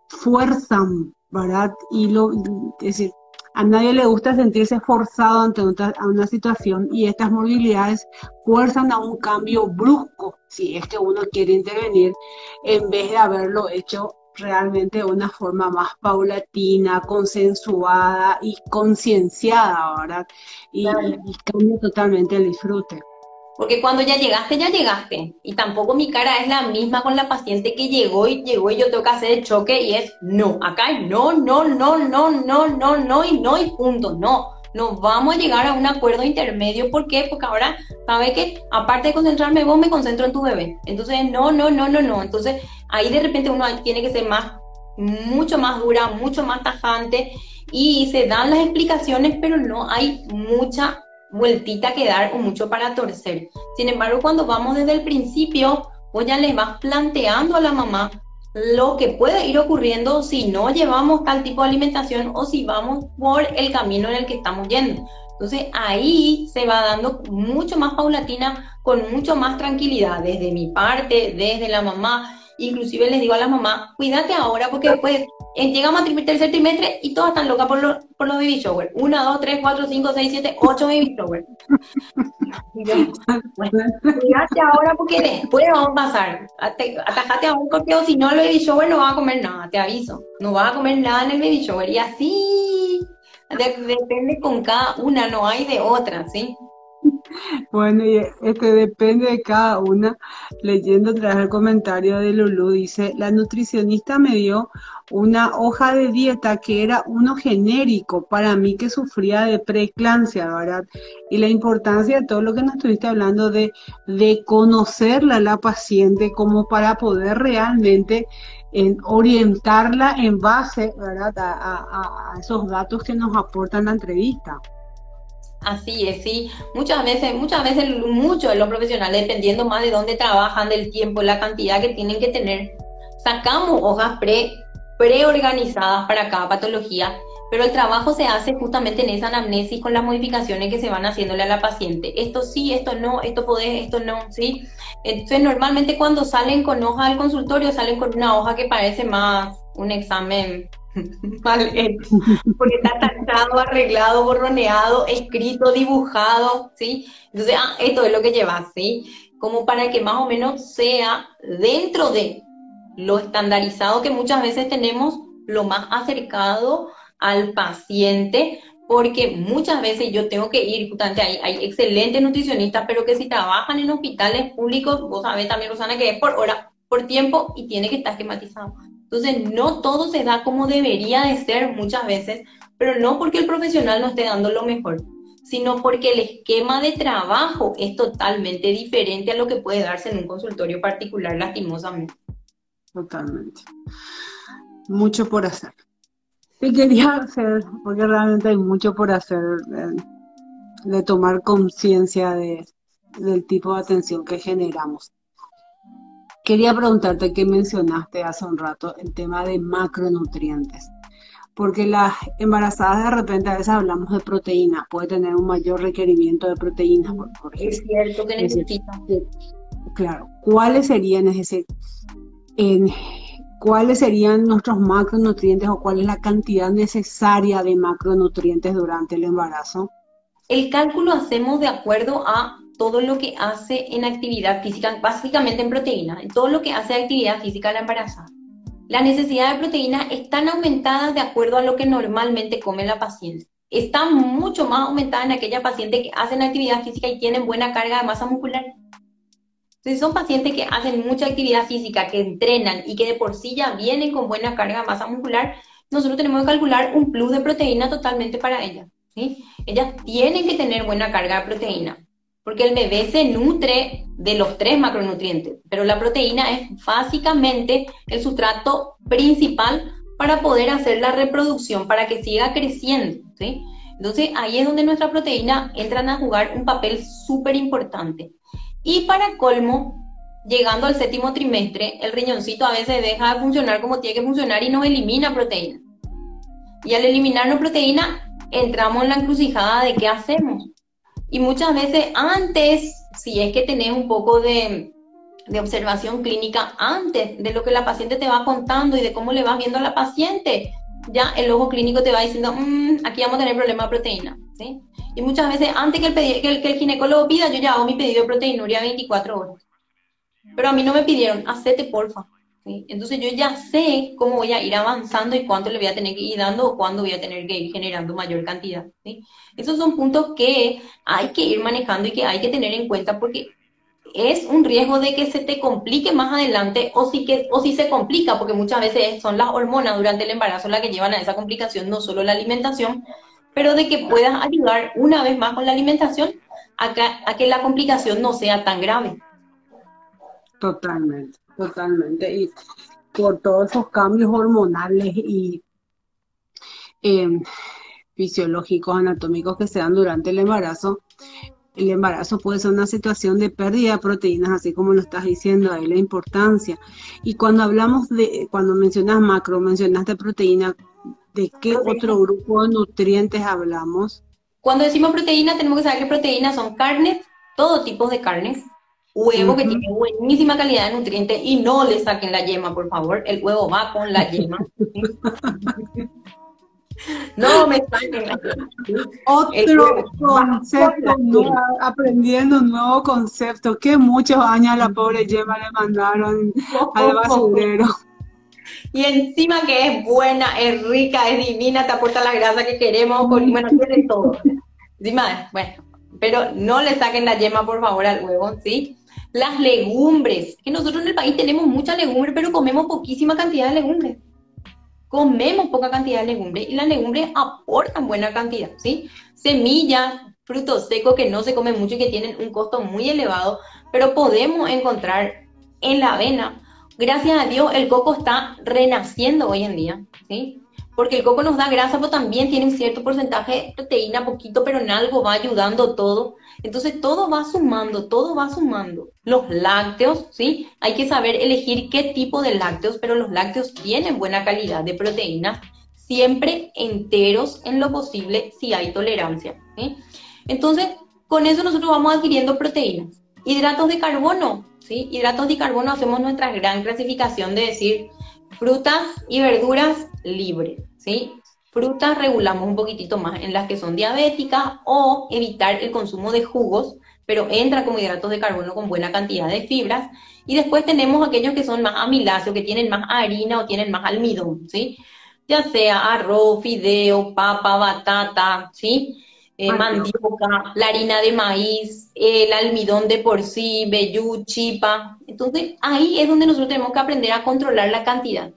fuerzan, ¿verdad? Y lo, es decir, a nadie le gusta sentirse forzado ante una situación y estas morbilidades fuerzan a un cambio brusco, si es que uno quiere intervenir, en vez de haberlo hecho realmente de una forma más paulatina, consensuada y concienciada, ¿verdad? Y, cambia totalmente el disfrute. Porque cuando ya llegaste, ya llegaste. Y tampoco mi cara es la misma con la paciente que llegó y llegó y yo tengo que hacer el choque y es no. Acá es no, no, no, no, no, no, no y no y punto. No no vamos a llegar a un acuerdo intermedio. ¿Por qué? Porque ahora, ¿sabe que Aparte de concentrarme vos, me concentro en tu bebé. Entonces, no, no, no, no, no. Entonces, ahí de repente uno tiene que ser más, mucho más dura, mucho más tajante y se dan las explicaciones, pero no hay mucha vueltita que dar o mucho para torcer. Sin embargo, cuando vamos desde el principio, pues ya le vas planteando a la mamá lo que puede ir ocurriendo si no llevamos tal tipo de alimentación o si vamos por el camino en el que estamos yendo. Entonces ahí se va dando mucho más paulatina, con mucho más tranquilidad, desde mi parte, desde la mamá, Inclusive les digo a la mamá, cuídate ahora porque después llegamos al tercer trimestre y todas están locas por, los, por los baby shower. Una, dos, tres, cuatro, cinco, seis, siete, ocho baby shower. cuídate ahora porque después vamos a pasar. Atajate a un porque si no el baby shower no va a comer nada, te aviso. No va a comer nada en el baby shower. Y así depende con cada una, no hay de otra, ¿sí? Bueno, y este depende de cada una. Leyendo tras el comentario de Lulu, dice, la nutricionista me dio una hoja de dieta que era uno genérico para mí que sufría de preeclampsia, ¿verdad? Y la importancia de todo lo que nos estuviste hablando de, de conocerla la paciente como para poder realmente en orientarla en base, ¿verdad? a esos datos que nos aportan la entrevista. Así es, sí. Muchas veces, muchas veces, muchos de los profesionales, dependiendo más de dónde trabajan, del tiempo, la cantidad que tienen que tener, sacamos hojas pre, preorganizadas para cada patología, pero el trabajo se hace justamente en esa anamnesis con las modificaciones que se van haciéndole a la paciente. Esto sí, esto no, esto podés, esto no, ¿sí? Entonces, normalmente cuando salen con hoja del consultorio, salen con una hoja que parece más un examen (laughs) porque está tachado, arreglado, borroneado, escrito, dibujado, ¿sí? Entonces, ah, esto es lo que lleva, ¿sí? Como para que más o menos sea dentro de lo estandarizado que muchas veces tenemos, lo más acercado al paciente, porque muchas veces yo tengo que ir, justamente hay, hay excelentes nutricionistas, pero que si trabajan en hospitales públicos, vos sabés también, Rosana, que es por hora, por tiempo y tiene que estar esquematizado. Entonces, no todo se da como debería de ser muchas veces, pero no porque el profesional no esté dando lo mejor, sino porque el esquema de trabajo es totalmente diferente a lo que puede darse en un consultorio particular, lastimosamente. Totalmente. Mucho por hacer. Y quería hacer, porque realmente hay mucho por hacer, de, tomar conciencia de, del tipo de atención que generamos. Quería preguntarte qué mencionaste hace un rato, el tema de macronutrientes. Porque las embarazadas de repente a veces hablamos de proteínas, puede tener un mayor requerimiento de proteínas. Por, es cierto que necesita. Claro, ¿cuáles serían ese, en, cuáles serían nuestros macronutrientes o cuál es la cantidad necesaria de macronutrientes durante el embarazo? El cálculo hacemos de acuerdo a todo lo que hace en actividad física, básicamente en proteína, en todo lo que hace actividad física la embarazada. La necesidad de proteína están aumentadas de acuerdo a lo que normalmente come la paciente. Está mucho más aumentada en aquella paciente que hacen actividad física y tienen buena carga de masa muscular. Si son pacientes que hacen mucha actividad física, que entrenan y que de por sí ya vienen con buena carga de masa muscular, nosotros tenemos que calcular un plus de proteína totalmente para ellas. ¿sí? Ellas tienen que tener buena carga de proteína porque el bebé se nutre de los tres macronutrientes, pero la proteína es básicamente el sustrato principal para poder hacer la reproducción, para que siga creciendo, ¿sí? Entonces ahí es donde nuestra proteína entran a jugar un papel súper importante. Y para colmo, llegando al séptimo trimestre, el riñoncito a veces deja de funcionar como tiene que funcionar y nos elimina proteína. Y al eliminarnos proteína, entramos en la encrucijada de qué hacemos. Y muchas veces antes, si es que tenés un poco de, observación clínica antes de lo que la paciente te va contando y de cómo le vas viendo a la paciente, ya el ojo clínico te va diciendo, mm, aquí vamos a tener problema de proteína. ¿sí? Y muchas veces antes que el, que, el, que el ginecólogo pida, yo ya hago mi pedido de proteinuria 24 horas. Pero a mí no me pidieron, hacete porfa. Entonces yo ya sé cómo voy a ir avanzando y cuánto le voy a tener que ir dando o cuándo voy a tener que ir generando mayor cantidad. Esos son puntos que hay que ir manejando y que hay que tener en cuenta porque es un riesgo de que se te complique más adelante o si, que, o si se complica, porque muchas veces son las hormonas durante el embarazo las que llevan a esa complicación, no solo la alimentación, pero de que puedas ayudar una vez más con la alimentación a a que la complicación no sea tan grave. Totalmente. Totalmente. Y por todos esos cambios hormonales y em, fisiológicos, anatómicos que se dan durante el embarazo, el embarazo puede ser una situación de pérdida de proteínas, así como lo estás diciendo ahí, la importancia. Y cuando hablamos de, cuando mencionas macro, mencionaste proteína, ¿de qué otro grupo de nutrientes hablamos? Cuando decimos proteína, tenemos que saber que proteínas son carnes, todo tipo de carnes, huevo que tiene buenísima calidad de nutrientes y no le saquen la yema, por favor. El huevo va con la yema. (laughs) no me saquen la yema. Otro concepto, aprendiendo un nuevo concepto, que muchos años a la pobre yema le mandaron al basurero. Y encima que es buena, es rica, es divina, te aporta la grasa que queremos, bueno, tiene todo. (laughs) Encima, bueno, pero no le saquen la yema, por favor, al huevo, ¿sí? Las legumbres, que nosotros en el país tenemos mucha legumbre, pero comemos poquísima cantidad de legumbres. Comemos poca cantidad de legumbres y las legumbres aportan buena cantidad, ¿sí? Semillas, frutos secos que no se comen mucho y que tienen un costo muy elevado, pero podemos encontrar en la avena. Gracias a Dios el coco está renaciendo hoy en día, ¿sí? Porque el coco nos da grasa, pero también tiene un cierto porcentaje de proteína, poquito, pero en algo va ayudando todo. Entonces todo va sumando, todo va sumando. Los lácteos, ¿sí? Hay que saber elegir qué tipo de lácteos, pero los lácteos tienen buena calidad de proteínas, siempre enteros en lo posible si hay tolerancia. ¿sí? Entonces, con eso nosotros vamos adquiriendo proteínas. Hidratos de carbono, ¿sí? Hidratos de carbono hacemos nuestra gran clasificación de decir frutas y verduras libres, ¿sí? Frutas regulamos un poquitito más en las que son diabéticas o evitar el consumo de jugos, pero entra como hidratos de carbono con buena cantidad de fibras. Y después tenemos aquellos que son más amiláceos, que tienen más harina o tienen más almidón, ¿sí? Ya sea arroz, fideo, papa, batata, ¿sí? Eh, mandioca, la harina de maíz, el almidón de por sí, vellú, chipa. Entonces, ahí es donde nosotros tenemos que aprender a controlar la cantidad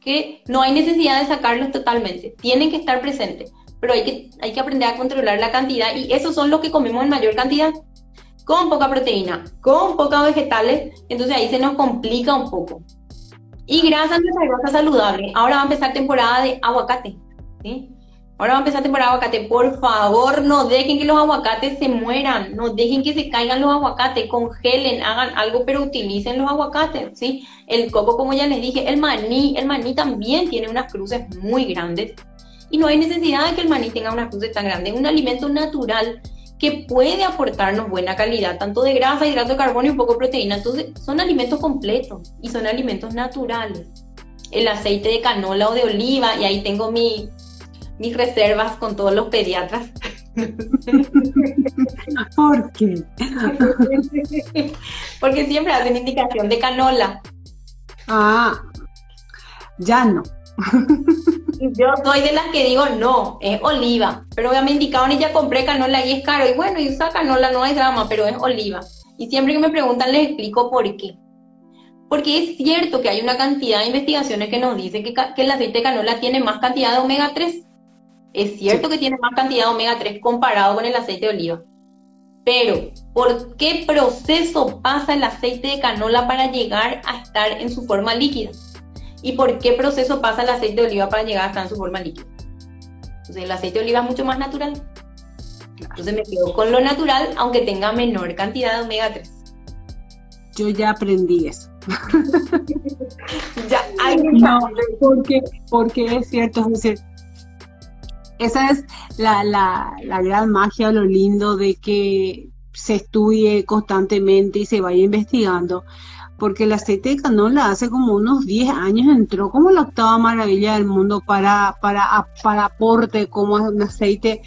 que no hay necesidad de sacarlos totalmente, tienen que estar presentes, pero hay que, hay que aprender a controlar la cantidad y esos son los que comemos en mayor cantidad, con poca proteína, con pocos vegetales, entonces ahí se nos complica un poco. Y grasa, nuestra grasa saludable. Ahora va a empezar temporada de aguacate. ¿sí? Ahora va a empezar temporada de aguacate. Por favor, no dejen que los aguacates se mueran. No dejen que se caigan los aguacates. Congelen, hagan algo, pero utilicen los aguacates. ¿sí? El coco, como ya les dije, el maní. El maní también tiene unas cruces muy grandes. Y no hay necesidad de que el maní tenga unas cruces tan grandes. Es un alimento natural que puede aportarnos buena calidad, tanto de grasa, hidrato de carbono y un poco de proteína. Entonces, son alimentos completos y son alimentos naturales. el aceite de canola o de oliva y ahí tengo mi, mis reservas con todos los pediatras. (laughs) ¿Por qué? (laughs) Porque siempre hacen indicación de canola. Ah, ya no. Yo soy de las que digo no, es oliva. Pero ya me indicaron y ya compré canola y es caro. Y bueno, y usa canola, no hay drama, pero es oliva. Y siempre que me preguntan les explico por qué. Porque es cierto que hay una cantidad de investigaciones que nos dicen que, que el aceite de canola tiene más cantidad de omega 3. Es cierto que tiene más cantidad de omega 3 comparado con el aceite de oliva. Pero, ¿por qué proceso pasa el aceite de canola para llegar a estar en su forma líquida? ¿Y por qué proceso pasa el aceite de oliva para llegar a estar en su forma líquida? Entonces, el aceite de oliva es mucho más natural. Entonces me quedo con lo natural, aunque tenga menor cantidad de omega 3. Yo ya aprendí eso. (laughs) ya, hay no, porque, porque es cierto, es cierto esa es la, la, la gran magia, lo lindo de que se estudie constantemente y se vaya investigando porque el aceite de canola hace como unos 10 años entró como la octava maravilla del mundo para, para, para aporte, como un aceite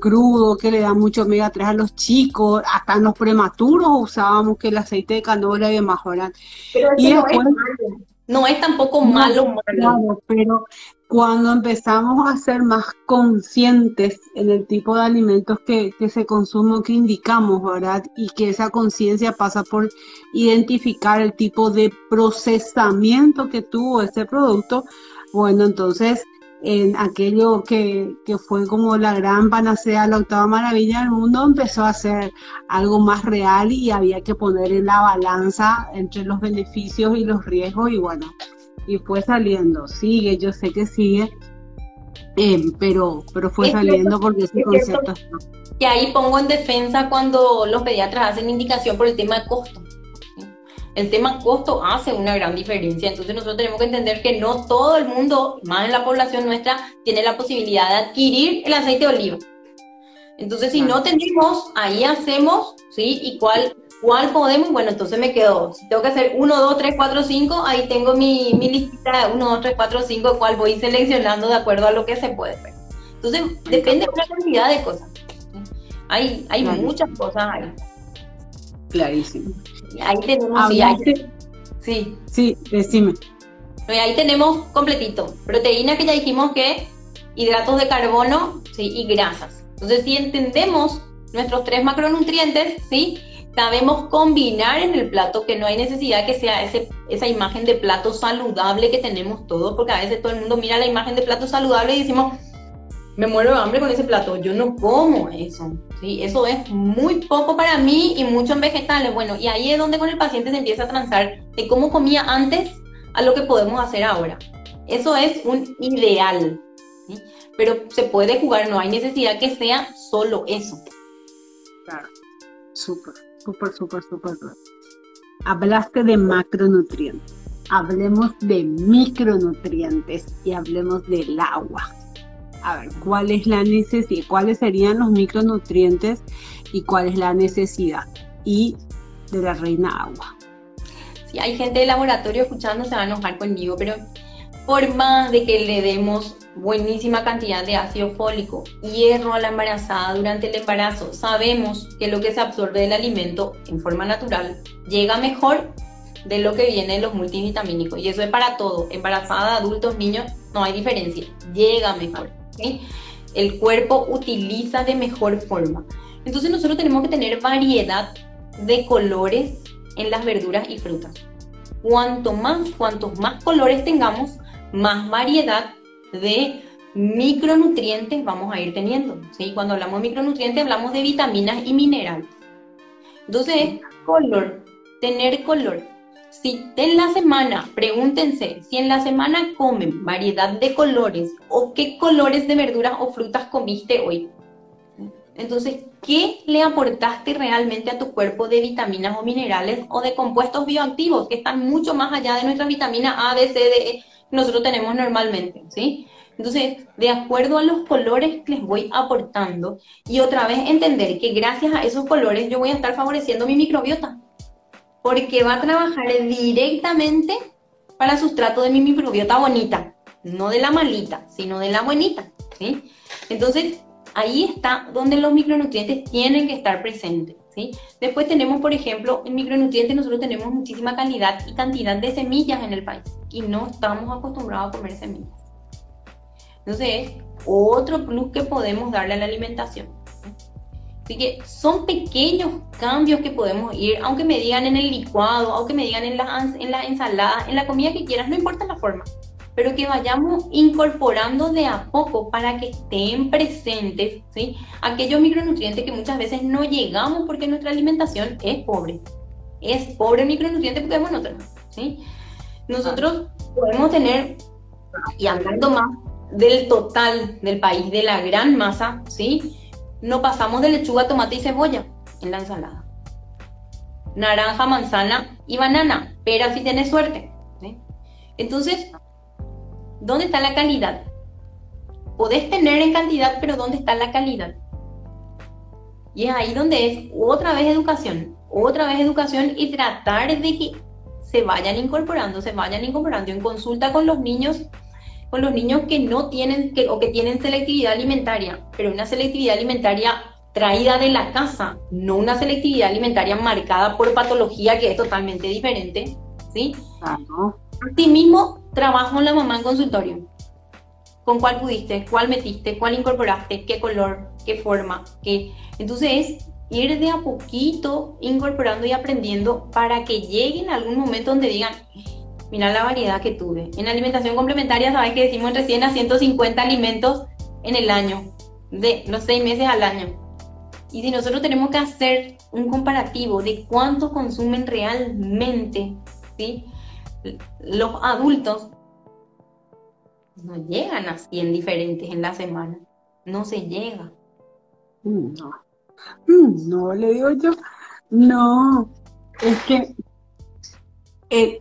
crudo que le da mucho omega 3 a los chicos, hasta en los prematuros usábamos que el aceite de canola y mejorar. Pero y después, no es tampoco malo, malo. pero cuando empezamos a ser más conscientes en el tipo de alimentos que, se consumen, que indicamos, ¿verdad? Y que esa conciencia pasa por identificar el tipo de procesamiento que tuvo ese producto, bueno, entonces en aquello que, que, fue como la gran panacea, la octava maravilla del mundo, empezó a ser algo más real y había que poner en la balanza entre los beneficios y los riesgos y bueno, y fue saliendo, sigue, yo sé que sigue, eh, pero, pero fue saliendo porque ese concepto Y ahí pongo en defensa cuando los pediatras hacen indicación por el tema de costo el tema costo hace una gran diferencia. Entonces nosotros tenemos que entender que no todo el mundo, más en la población nuestra, tiene la posibilidad de adquirir el aceite de oliva. Entonces si no tenemos, ahí hacemos, ¿sí? ¿Y cuál, cuál podemos? Bueno, entonces me quedo, si tengo que hacer 1, 2, 3, 4, 5, ahí tengo mi, mi listita de 1, 2, 3, 4, 5, cuál voy seleccionando de acuerdo a lo que se puede ver. Entonces depende de una cantidad de cosas. Hay, hay muchas cosas ahí. Clarísimo. Ahí tenemos, sí, sí, decime. Ahí tenemos completito. Proteína que ya dijimos que hidratos de carbono ¿sí? y grasas. Entonces, si entendemos nuestros tres macronutrientes, ¿sí? Sabemos combinar en el plato, que no hay necesidad que sea esa imagen de plato saludable que tenemos todos, porque a veces todo el mundo mira la imagen de plato saludable y decimos, me muero de hambre con ese plato, yo no como eso, ¿sí? Eso es muy poco para mí y mucho en vegetales. Bueno, y ahí es donde con el paciente se empieza a transar de cómo comía antes a lo que podemos hacer ahora. Eso es un ideal, pero se puede jugar, no hay necesidad que sea solo eso. Claro, súper, súper, súper, súper. Hablaste de macronutrientes, hablemos de micronutrientes y hablemos del agua a ver, ¿cuál es la necesidad? ¿Cuáles serían los micronutrientes y cuál es la necesidad? Y de la reina agua. Si hay gente de laboratorio escuchando, se va a enojar conmigo, pero por más de que le demos buenísima cantidad de ácido fólico, hierro a la embarazada durante el embarazo, sabemos que lo que se absorbe del alimento en forma natural llega mejor de lo que viene en los multivitamínicos. Y eso es para todo, embarazada, adultos, niños, no hay diferencia, llega mejor el cuerpo utiliza de mejor forma. Entonces nosotros tenemos que tener variedad de colores en las verduras y frutas. Cuanto más, cuantos más colores tengamos, más variedad de micronutrientes vamos a ir teniendo. ¿sí? Cuando hablamos de micronutrientes hablamos de vitaminas y minerales. Entonces, color, tener color. Si en la semana, pregúntense, si en la semana comen variedad de colores o qué colores de verduras o frutas comiste hoy. Entonces, ¿qué le aportaste realmente a tu cuerpo de vitaminas o minerales o de compuestos bioactivos que están mucho más allá de nuestras vitaminas A, B, C, D, E nosotros tenemos normalmente, ¿sí? Entonces, de acuerdo a los colores que les voy aportando y otra vez entender que gracias a esos colores yo voy a estar favoreciendo mi microbiota porque va a trabajar directamente para sustrato de mi microbiota bonita, no de la malita, sino de la buenita, ¿sí? Entonces, ahí está donde los micronutrientes tienen que estar presentes, Después tenemos, por ejemplo, en micronutrientes nosotros tenemos muchísima calidad y cantidad de semillas en el país y no estamos acostumbrados a comer semillas. Entonces, otro plus que podemos darle a la alimentación. Así que son pequeños cambios que podemos ir, aunque me digan en el licuado, aunque me digan en la, en la ensalada, en la comida que quieras, no importa la forma, pero que vayamos incorporando de a poco para que estén presentes ¿sí? aquellos micronutrientes que muchas veces no llegamos porque nuestra alimentación es pobre. Es pobre en micronutrientes porque es. ¿sí? Nosotros podemos tener, y hablando más del total del país, de la gran masa, ¿sí? no pasamos de lechuga, tomate y cebolla en la ensalada. Naranja, manzana y banana, pera si tienes suerte. Entonces, ¿dónde está la calidad? Podés tener en cantidad, pero ¿dónde está la calidad? Y es ahí donde es otra vez educación, otra vez educación y tratar de que se vayan incorporando, se vayan incorporando en consulta con los niños con los niños que no tienen que, o que tienen selectividad alimentaria, pero una selectividad alimentaria traída de la casa, no una selectividad alimentaria marcada por patología que es totalmente diferente, ¿sí? Claro. mismo trabajo en la mamá en consultorio. ¿Con cuál pudiste? ¿Cuál metiste? ¿Cuál incorporaste? ¿Qué color? ¿Qué forma? ¿Qué? Entonces es ir de a poquito incorporando y aprendiendo para que lleguen a algún momento donde digan, Mira la variedad que tuve. En alimentación complementaria, sabes que decimos entre 100 a 150 alimentos en el año, de los seis meses al año. Y si nosotros tenemos que hacer un comparativo de cuánto consumen realmente, ¿sí? Los adultos no llegan a 100 diferentes en la semana. No se llega. Mm, no. Mm, no, le digo yo. No. Es que eh,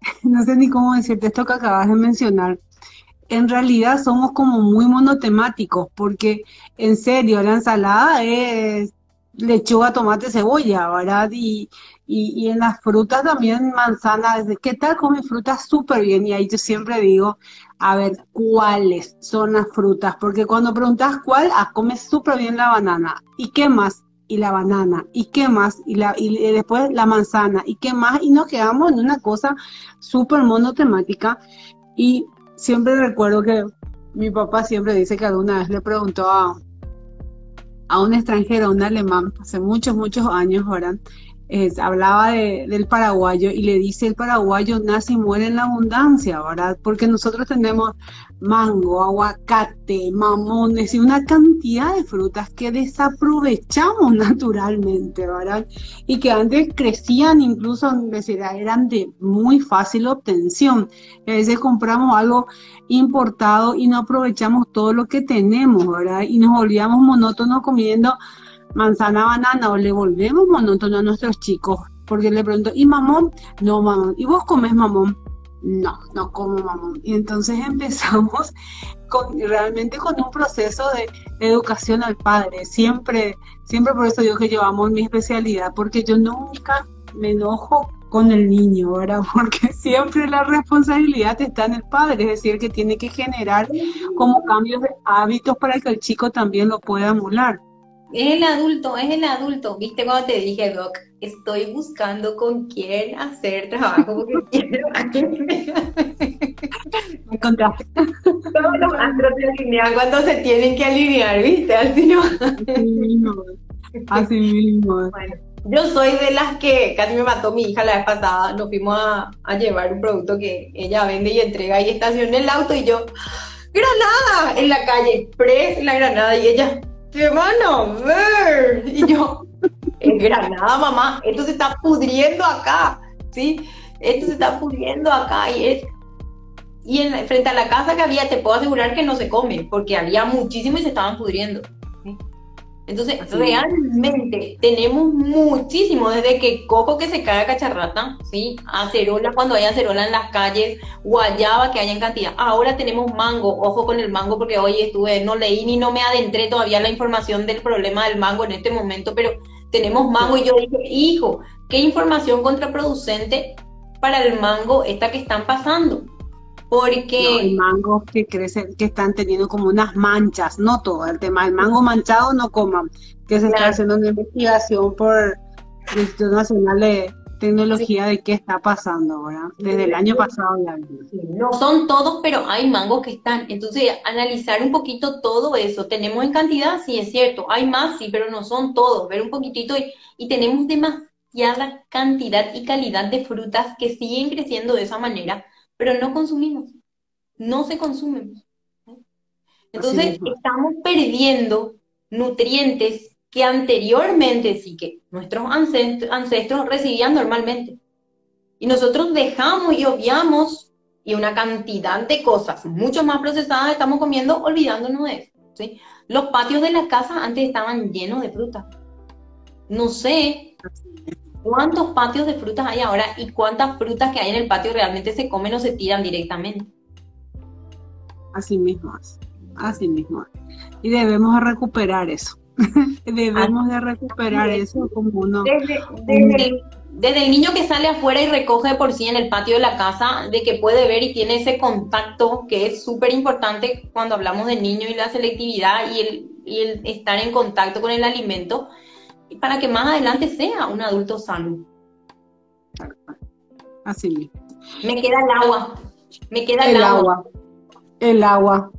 (laughs) no sé ni cómo decirte esto que acabas de mencionar. En realidad somos como muy monotemáticos, porque en serio, la ensalada es lechuga, tomate, cebolla, ¿verdad? Y, y, en las frutas también manzanas. ¿Qué tal come frutas? Súper bien. Y ahí yo siempre digo, a ver, ¿cuáles son las frutas? Porque cuando preguntas cuál, ah, comes súper bien la banana. ¿Y qué más? y la banana, y qué más, y, la, y después la manzana, y qué más, y nos quedamos en una cosa súper monotemática. Y siempre recuerdo que mi papá siempre dice que alguna vez le preguntó a, a un extranjero, a un alemán, hace muchos, muchos años ahora, hablaba del paraguayo y le dice el paraguayo nace y muere en la abundancia, ¿verdad? Porque nosotros tenemos mango, aguacate, mamones y una cantidad de frutas que desaprovechamos (laughs) naturalmente, ¿verdad? Y que antes crecían incluso, eran de muy fácil obtención. A veces compramos algo importado y no aprovechamos todo lo que tenemos, ¿verdad? Y nos volvíamos monótonos comiendo manzana, banana, o le volvemos monótono a nuestros chicos, porque le pregunto, ¿y mamón? No, mamón. ¿Y vos comes mamón? No, no como mamón. Y entonces (laughs) empezamos con, realmente con un proceso de, educación al padre. Siempre, siempre por eso digo que llevamos mi especialidad, porque yo nunca me enojo con el niño, ¿verdad? (laughs) Porque siempre la responsabilidad está en el padre, es decir, que tiene que generar como cambios de hábitos para que el chico también lo pueda emular. Es el adulto, es el adulto. ¿Viste cuando te dije, Doc? Estoy buscando con quién hacer trabajo porque (laughs) quiero a quién me... me encontraste. Todos los astros se alinean cuando se tienen que alinear, ¿viste? Así no. Así mismo. Así mismo. Bueno, yo soy de las que casi me mató mi hija la vez pasada. Nos fuimos a, a llevar un producto que ella vende y entrega y estacioné el auto y yo, ¡Granada! En la calle, pres la granada y ella te van a ver. Y yo, en Granada, mamá, esto se está pudriendo acá, ¿sí? Esto se está pudriendo acá y es... Y en, frente a la casa que había, te puedo asegurar que no se come, porque había muchísimo y se estaban pudriendo. Entonces, realmente tenemos muchísimo, desde que coco que se cae a cacharrata, ¿sí? Acerola cuando hay acerola en las calles, guayaba que haya en cantidad. Ahora tenemos mango, ojo con el mango porque hoy estuve, no leí ni no me adentré todavía la información del problema del mango en este momento, pero tenemos mango y yo dije, hijo, qué información contraproducente para el mango esta que están pasando. Porque... hay mangos que crecen, que están teniendo como unas manchas, no todo el tema. El mango manchado no coman, que se está haciendo una investigación por el Instituto Nacional de Tecnología de qué está pasando, ¿verdad? Desde el año pasado ya. No son todos, pero hay mangos que están. Entonces, analizar un poquito todo eso. Tenemos en cantidad, sí es cierto. Hay más, sí, pero no son todos. Ver un poquitito y, y tenemos demasiada cantidad y calidad de frutas que siguen creciendo de esa manera pero no consumimos, no se consumen. Entonces estamos perdiendo nutrientes que anteriormente sí que nuestros ancestros recibían normalmente. Y nosotros dejamos y obviamos y una cantidad de cosas mucho más procesadas estamos comiendo olvidándonos de eso. ¿sí? Los patios de la casa antes estaban llenos de fruta. No sé cuántos patios de frutas hay ahora y cuántas frutas que hay en el patio realmente se comen o se tiran directamente. Así mismo así mismo Y debemos recuperar eso. (laughs) debemos de recuperar eso como uno... Desde, el, niño que sale afuera y recoge por sí en el patio de la casa, de que puede ver y tiene ese contacto que es súper importante cuando hablamos de niño y la selectividad y el, y el estar en contacto con el alimento, para que más adelante sea un adulto sano. Así mismo. Me queda el agua. Me queda el, agua. El agua.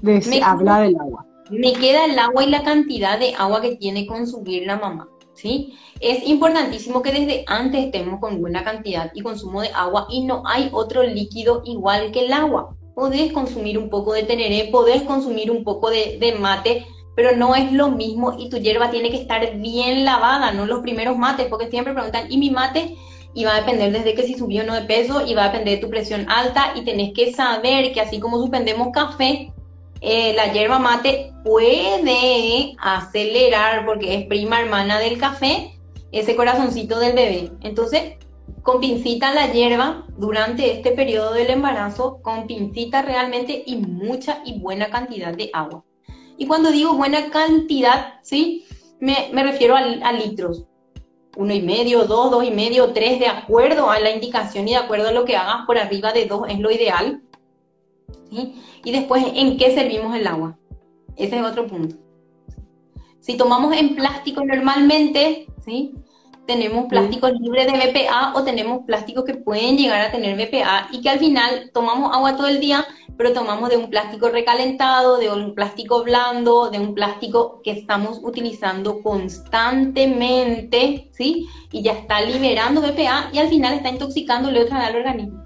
De, habla del agua. Me queda el agua y la cantidad de agua que tiene que consumir la mamá. ¿sí? Es importantísimo que desde antes estemos con buena cantidad y consumo de agua y no hay otro líquido igual que el agua. Podés consumir un poco de teneré, podés consumir un poco de, de mate, pero no es lo mismo y tu hierba tiene que estar bien lavada, no los primeros mates, porque siempre preguntan, ¿y mi mate? Y va a depender desde que si subió o no de peso y va a depender de tu presión alta y tenés que saber que así como suspendemos café, eh, la hierba mate puede acelerar porque es prima hermana del café, ese corazoncito del bebé. Entonces, con pincita la hierba durante este periodo del embarazo, con pincita realmente y mucha y buena cantidad de agua. Y cuando digo buena cantidad, ¿sí? Me, refiero a, litros. Uno y medio, dos, dos y medio, tres, de acuerdo a la indicación y de acuerdo a lo que hagas por arriba de dos es lo ideal. Y después, ¿en qué servimos el agua? Ese es otro punto. Si tomamos en plástico normalmente, ¿sí? tenemos plásticos libres de BPA o tenemos plásticos que pueden llegar a tener BPA y que al final tomamos agua todo el día, pero tomamos de un plástico recalentado, de un plástico blando, de un plástico que estamos utilizando constantemente, ¿sí? Y ya está liberando BPA y al final está intoxicándole otra al organismo.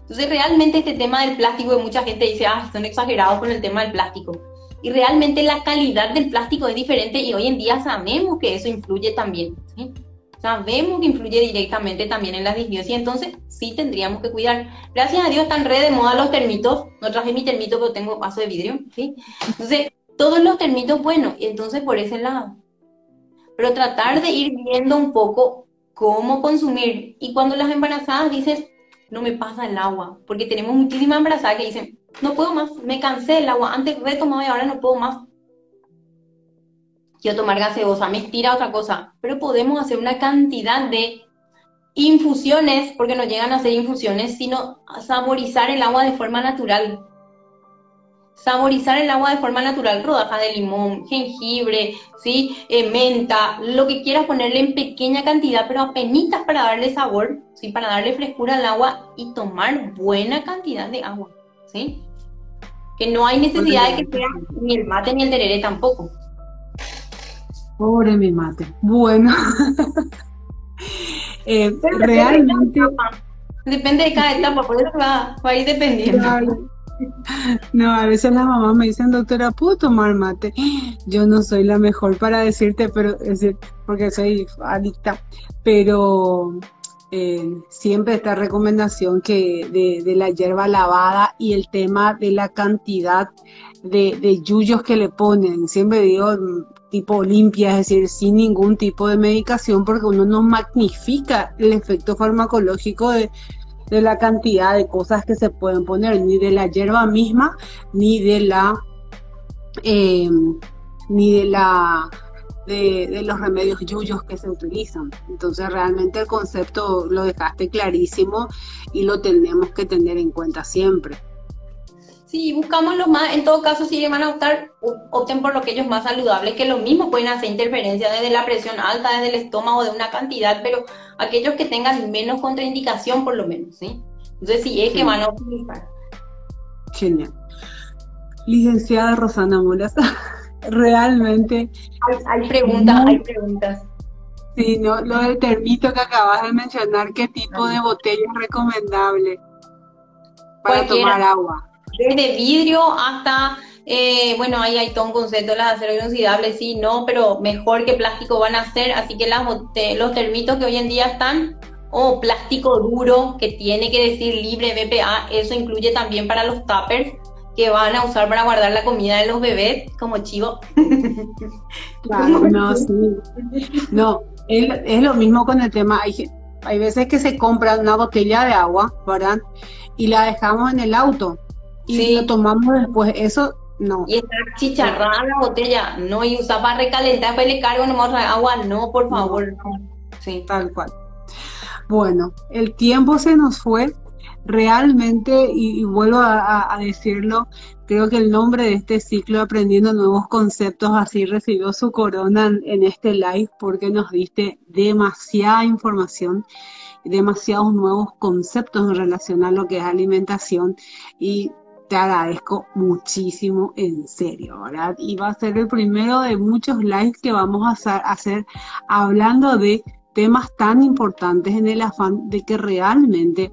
Entonces realmente este tema del plástico, mucha gente dice, ah, son exagerados con el tema del plástico. Y realmente la calidad del plástico es diferente y hoy en día sabemos que eso influye también. ¿sí? Sabemos que influye directamente también en las disbiosis, entonces sí tendríamos que cuidar. Gracias a Dios están re de moda los termitos, no traje mi termito pero tengo vaso de vidrio, ¿sí? Entonces, todos los termitos, bueno, entonces por ese lado. Pero tratar de ir viendo un poco cómo consumir. Y cuando las embarazadas dicen, no me pasa el agua, porque tenemos muchísimas embarazadas que dicen, no puedo más, me cansé el agua, antes retomaba y ahora no puedo más quiero tomar gaseosa, me estira otra cosa, pero podemos hacer una cantidad de infusiones, porque no llegan a ser infusiones, sino saborizar el agua de forma natural. Saborizar el agua de forma natural, rodajas de limón, jengibre, ¿sí? Eh, menta, lo que quieras ponerle en pequeña cantidad, pero apenas para darle sabor, ¿sí? para darle frescura al agua y tomar buena cantidad de agua. ¿sí? Que no hay necesidad de que sea ni el mate ni el tereré tampoco. Pobre mi mate. Bueno. (laughs) eh, realmente. Depende de cada etapa, por eso va, a ir dependiendo. No, a veces las mamás me dicen, doctora, ¿puedo tomar mate? Yo no soy la mejor para decirte, pero es decir, porque soy adicta, pero eh, siempre esta recomendación que de, de, la hierba lavada y el tema de la cantidad de, de yuyos que le ponen. Siempre digo, tipo limpia, es decir, sin ningún tipo de medicación, porque uno no magnifica el efecto farmacológico de, la cantidad de cosas que se pueden poner, ni de la hierba misma, ni de la, eh, ni de la de, los remedios yuyos que se utilizan. Entonces realmente el concepto lo dejaste clarísimo y lo tenemos que tener en cuenta siempre. Sí, buscamos lo más, en todo caso, si van a optar, opten por lo que ellos más saludables, que lo mismo pueden hacer interferencia desde la presión alta, desde el estómago, de una cantidad, pero aquellos que tengan menos contraindicación, por lo menos, ¿sí? Entonces, sí, es que van a utilizar. Genial. Licenciada Rosana Molas, (laughs) realmente. Hay, preguntas, hay preguntas. Sí, no, lo del termito que acabas de mencionar, ¿qué tipo de botella es recomendable para tomar agua? Desde vidrio hasta, eh, bueno, ahí hay todo un concepto, las acero inoxidable, sí, no, pero mejor que plástico van a ser, así que las, los termitos que hoy en día están, o plástico duro, que tiene que decir libre BPA, eso incluye también para los tuppers, que van a usar para guardar la comida de los bebés como chivo. (laughs) Claro, no, sí. No, es, lo mismo con el tema. Hay, hay veces que se compra una botella de agua, ¿verdad? Y la dejamos en el auto y lo tomamos después. Eso no. Y está chicharrada la botella, no, y usa para recalentar, después le cargo nomás agua, no, por favor. Sí. Tal cual. Bueno, el tiempo se nos fue realmente, y, vuelvo a, decirlo, creo que el nombre de este ciclo, Aprendiendo Nuevos Conceptos, así recibió su corona en, este live porque nos diste demasiada información, demasiados nuevos conceptos en relación a lo que es alimentación y te agradezco muchísimo, en serio, ¿verdad? Y va a ser el primero de muchos lives que vamos a hacer hablando de temas tan importantes en el afán de que realmente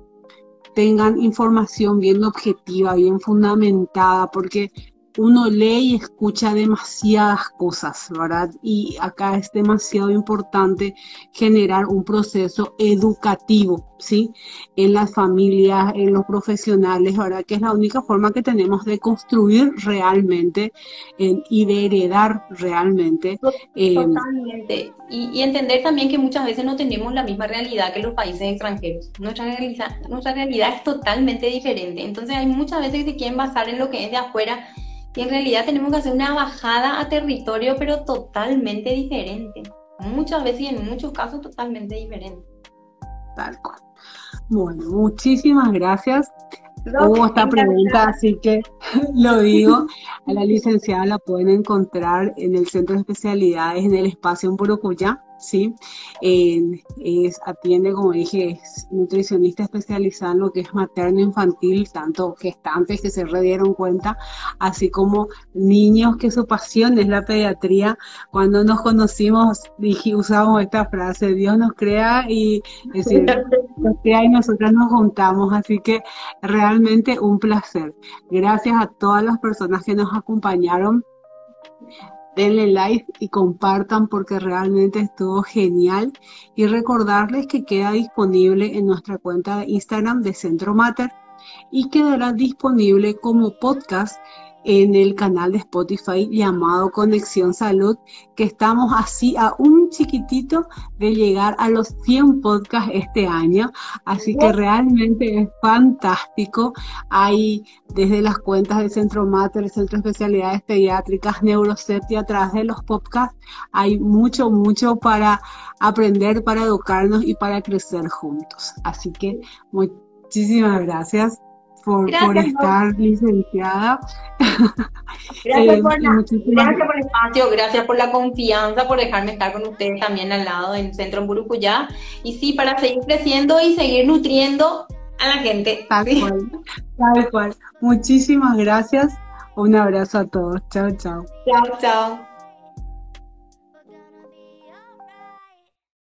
tengan información bien objetiva, bien fundamentada, porque uno lee y escucha demasiadas cosas, ¿verdad? Y acá es demasiado importante generar un proceso educativo, ¿sí? En las familias, en los profesionales, ¿verdad? Que es la única forma que tenemos de construir realmente y de heredar realmente. Eh, Totalmente. y, entender también que muchas veces no tenemos la misma realidad que los países extranjeros. Nuestra realidad, nuestra realidad es totalmente diferente. Entonces hay muchas veces que se quieren basar en lo que es de afuera y en realidad tenemos que hacer una bajada a territorio, pero totalmente diferente. Muchas veces y en muchos casos totalmente diferente. Tal cual. Bueno, muchísimas gracias. Hubo esta pregunta, así que (laughs) lo digo. A la licenciada la pueden encontrar en el Centro de Especialidades, en el espacio en Burucuyá. ¿Sí? es, atiende, como dije, es nutricionista especializada en lo que es materno infantil, tanto gestantes que se redieron cuenta, así como niños que su pasión es la pediatría. Cuando nos conocimos, dije, usamos esta frase, Dios nos crea y decir, (laughs) nos crea y nosotras nos juntamos, así que realmente un placer. Gracias a todas las personas que nos acompañaron denle like y compartan porque realmente estuvo genial. Y recordarles que queda disponible en nuestra cuenta de Instagram de Centro Mater y quedará disponible como podcast en el canal de Spotify llamado Conexión Salud, que estamos así a un chiquitito de llegar a los 100 podcasts este año. Así que realmente es fantástico. Hay desde las cuentas del Centro Mater, el Centro de Especialidades Pediátricas, Neurocept a través de los podcasts, hay mucho, mucho para aprender, para educarnos y para crecer juntos. Así que muchísimas gracias por, estar licenciada. (laughs) Gracias, eh, por gracias por el espacio, gracias por la confianza, por dejarme estar con ustedes también al lado del Centro en Burucuyá. Y sí, para seguir creciendo y seguir nutriendo a la gente. Tal cual, tal cual. Muchísimas gracias. Un abrazo a todos. Chao, chao. Chao, chao.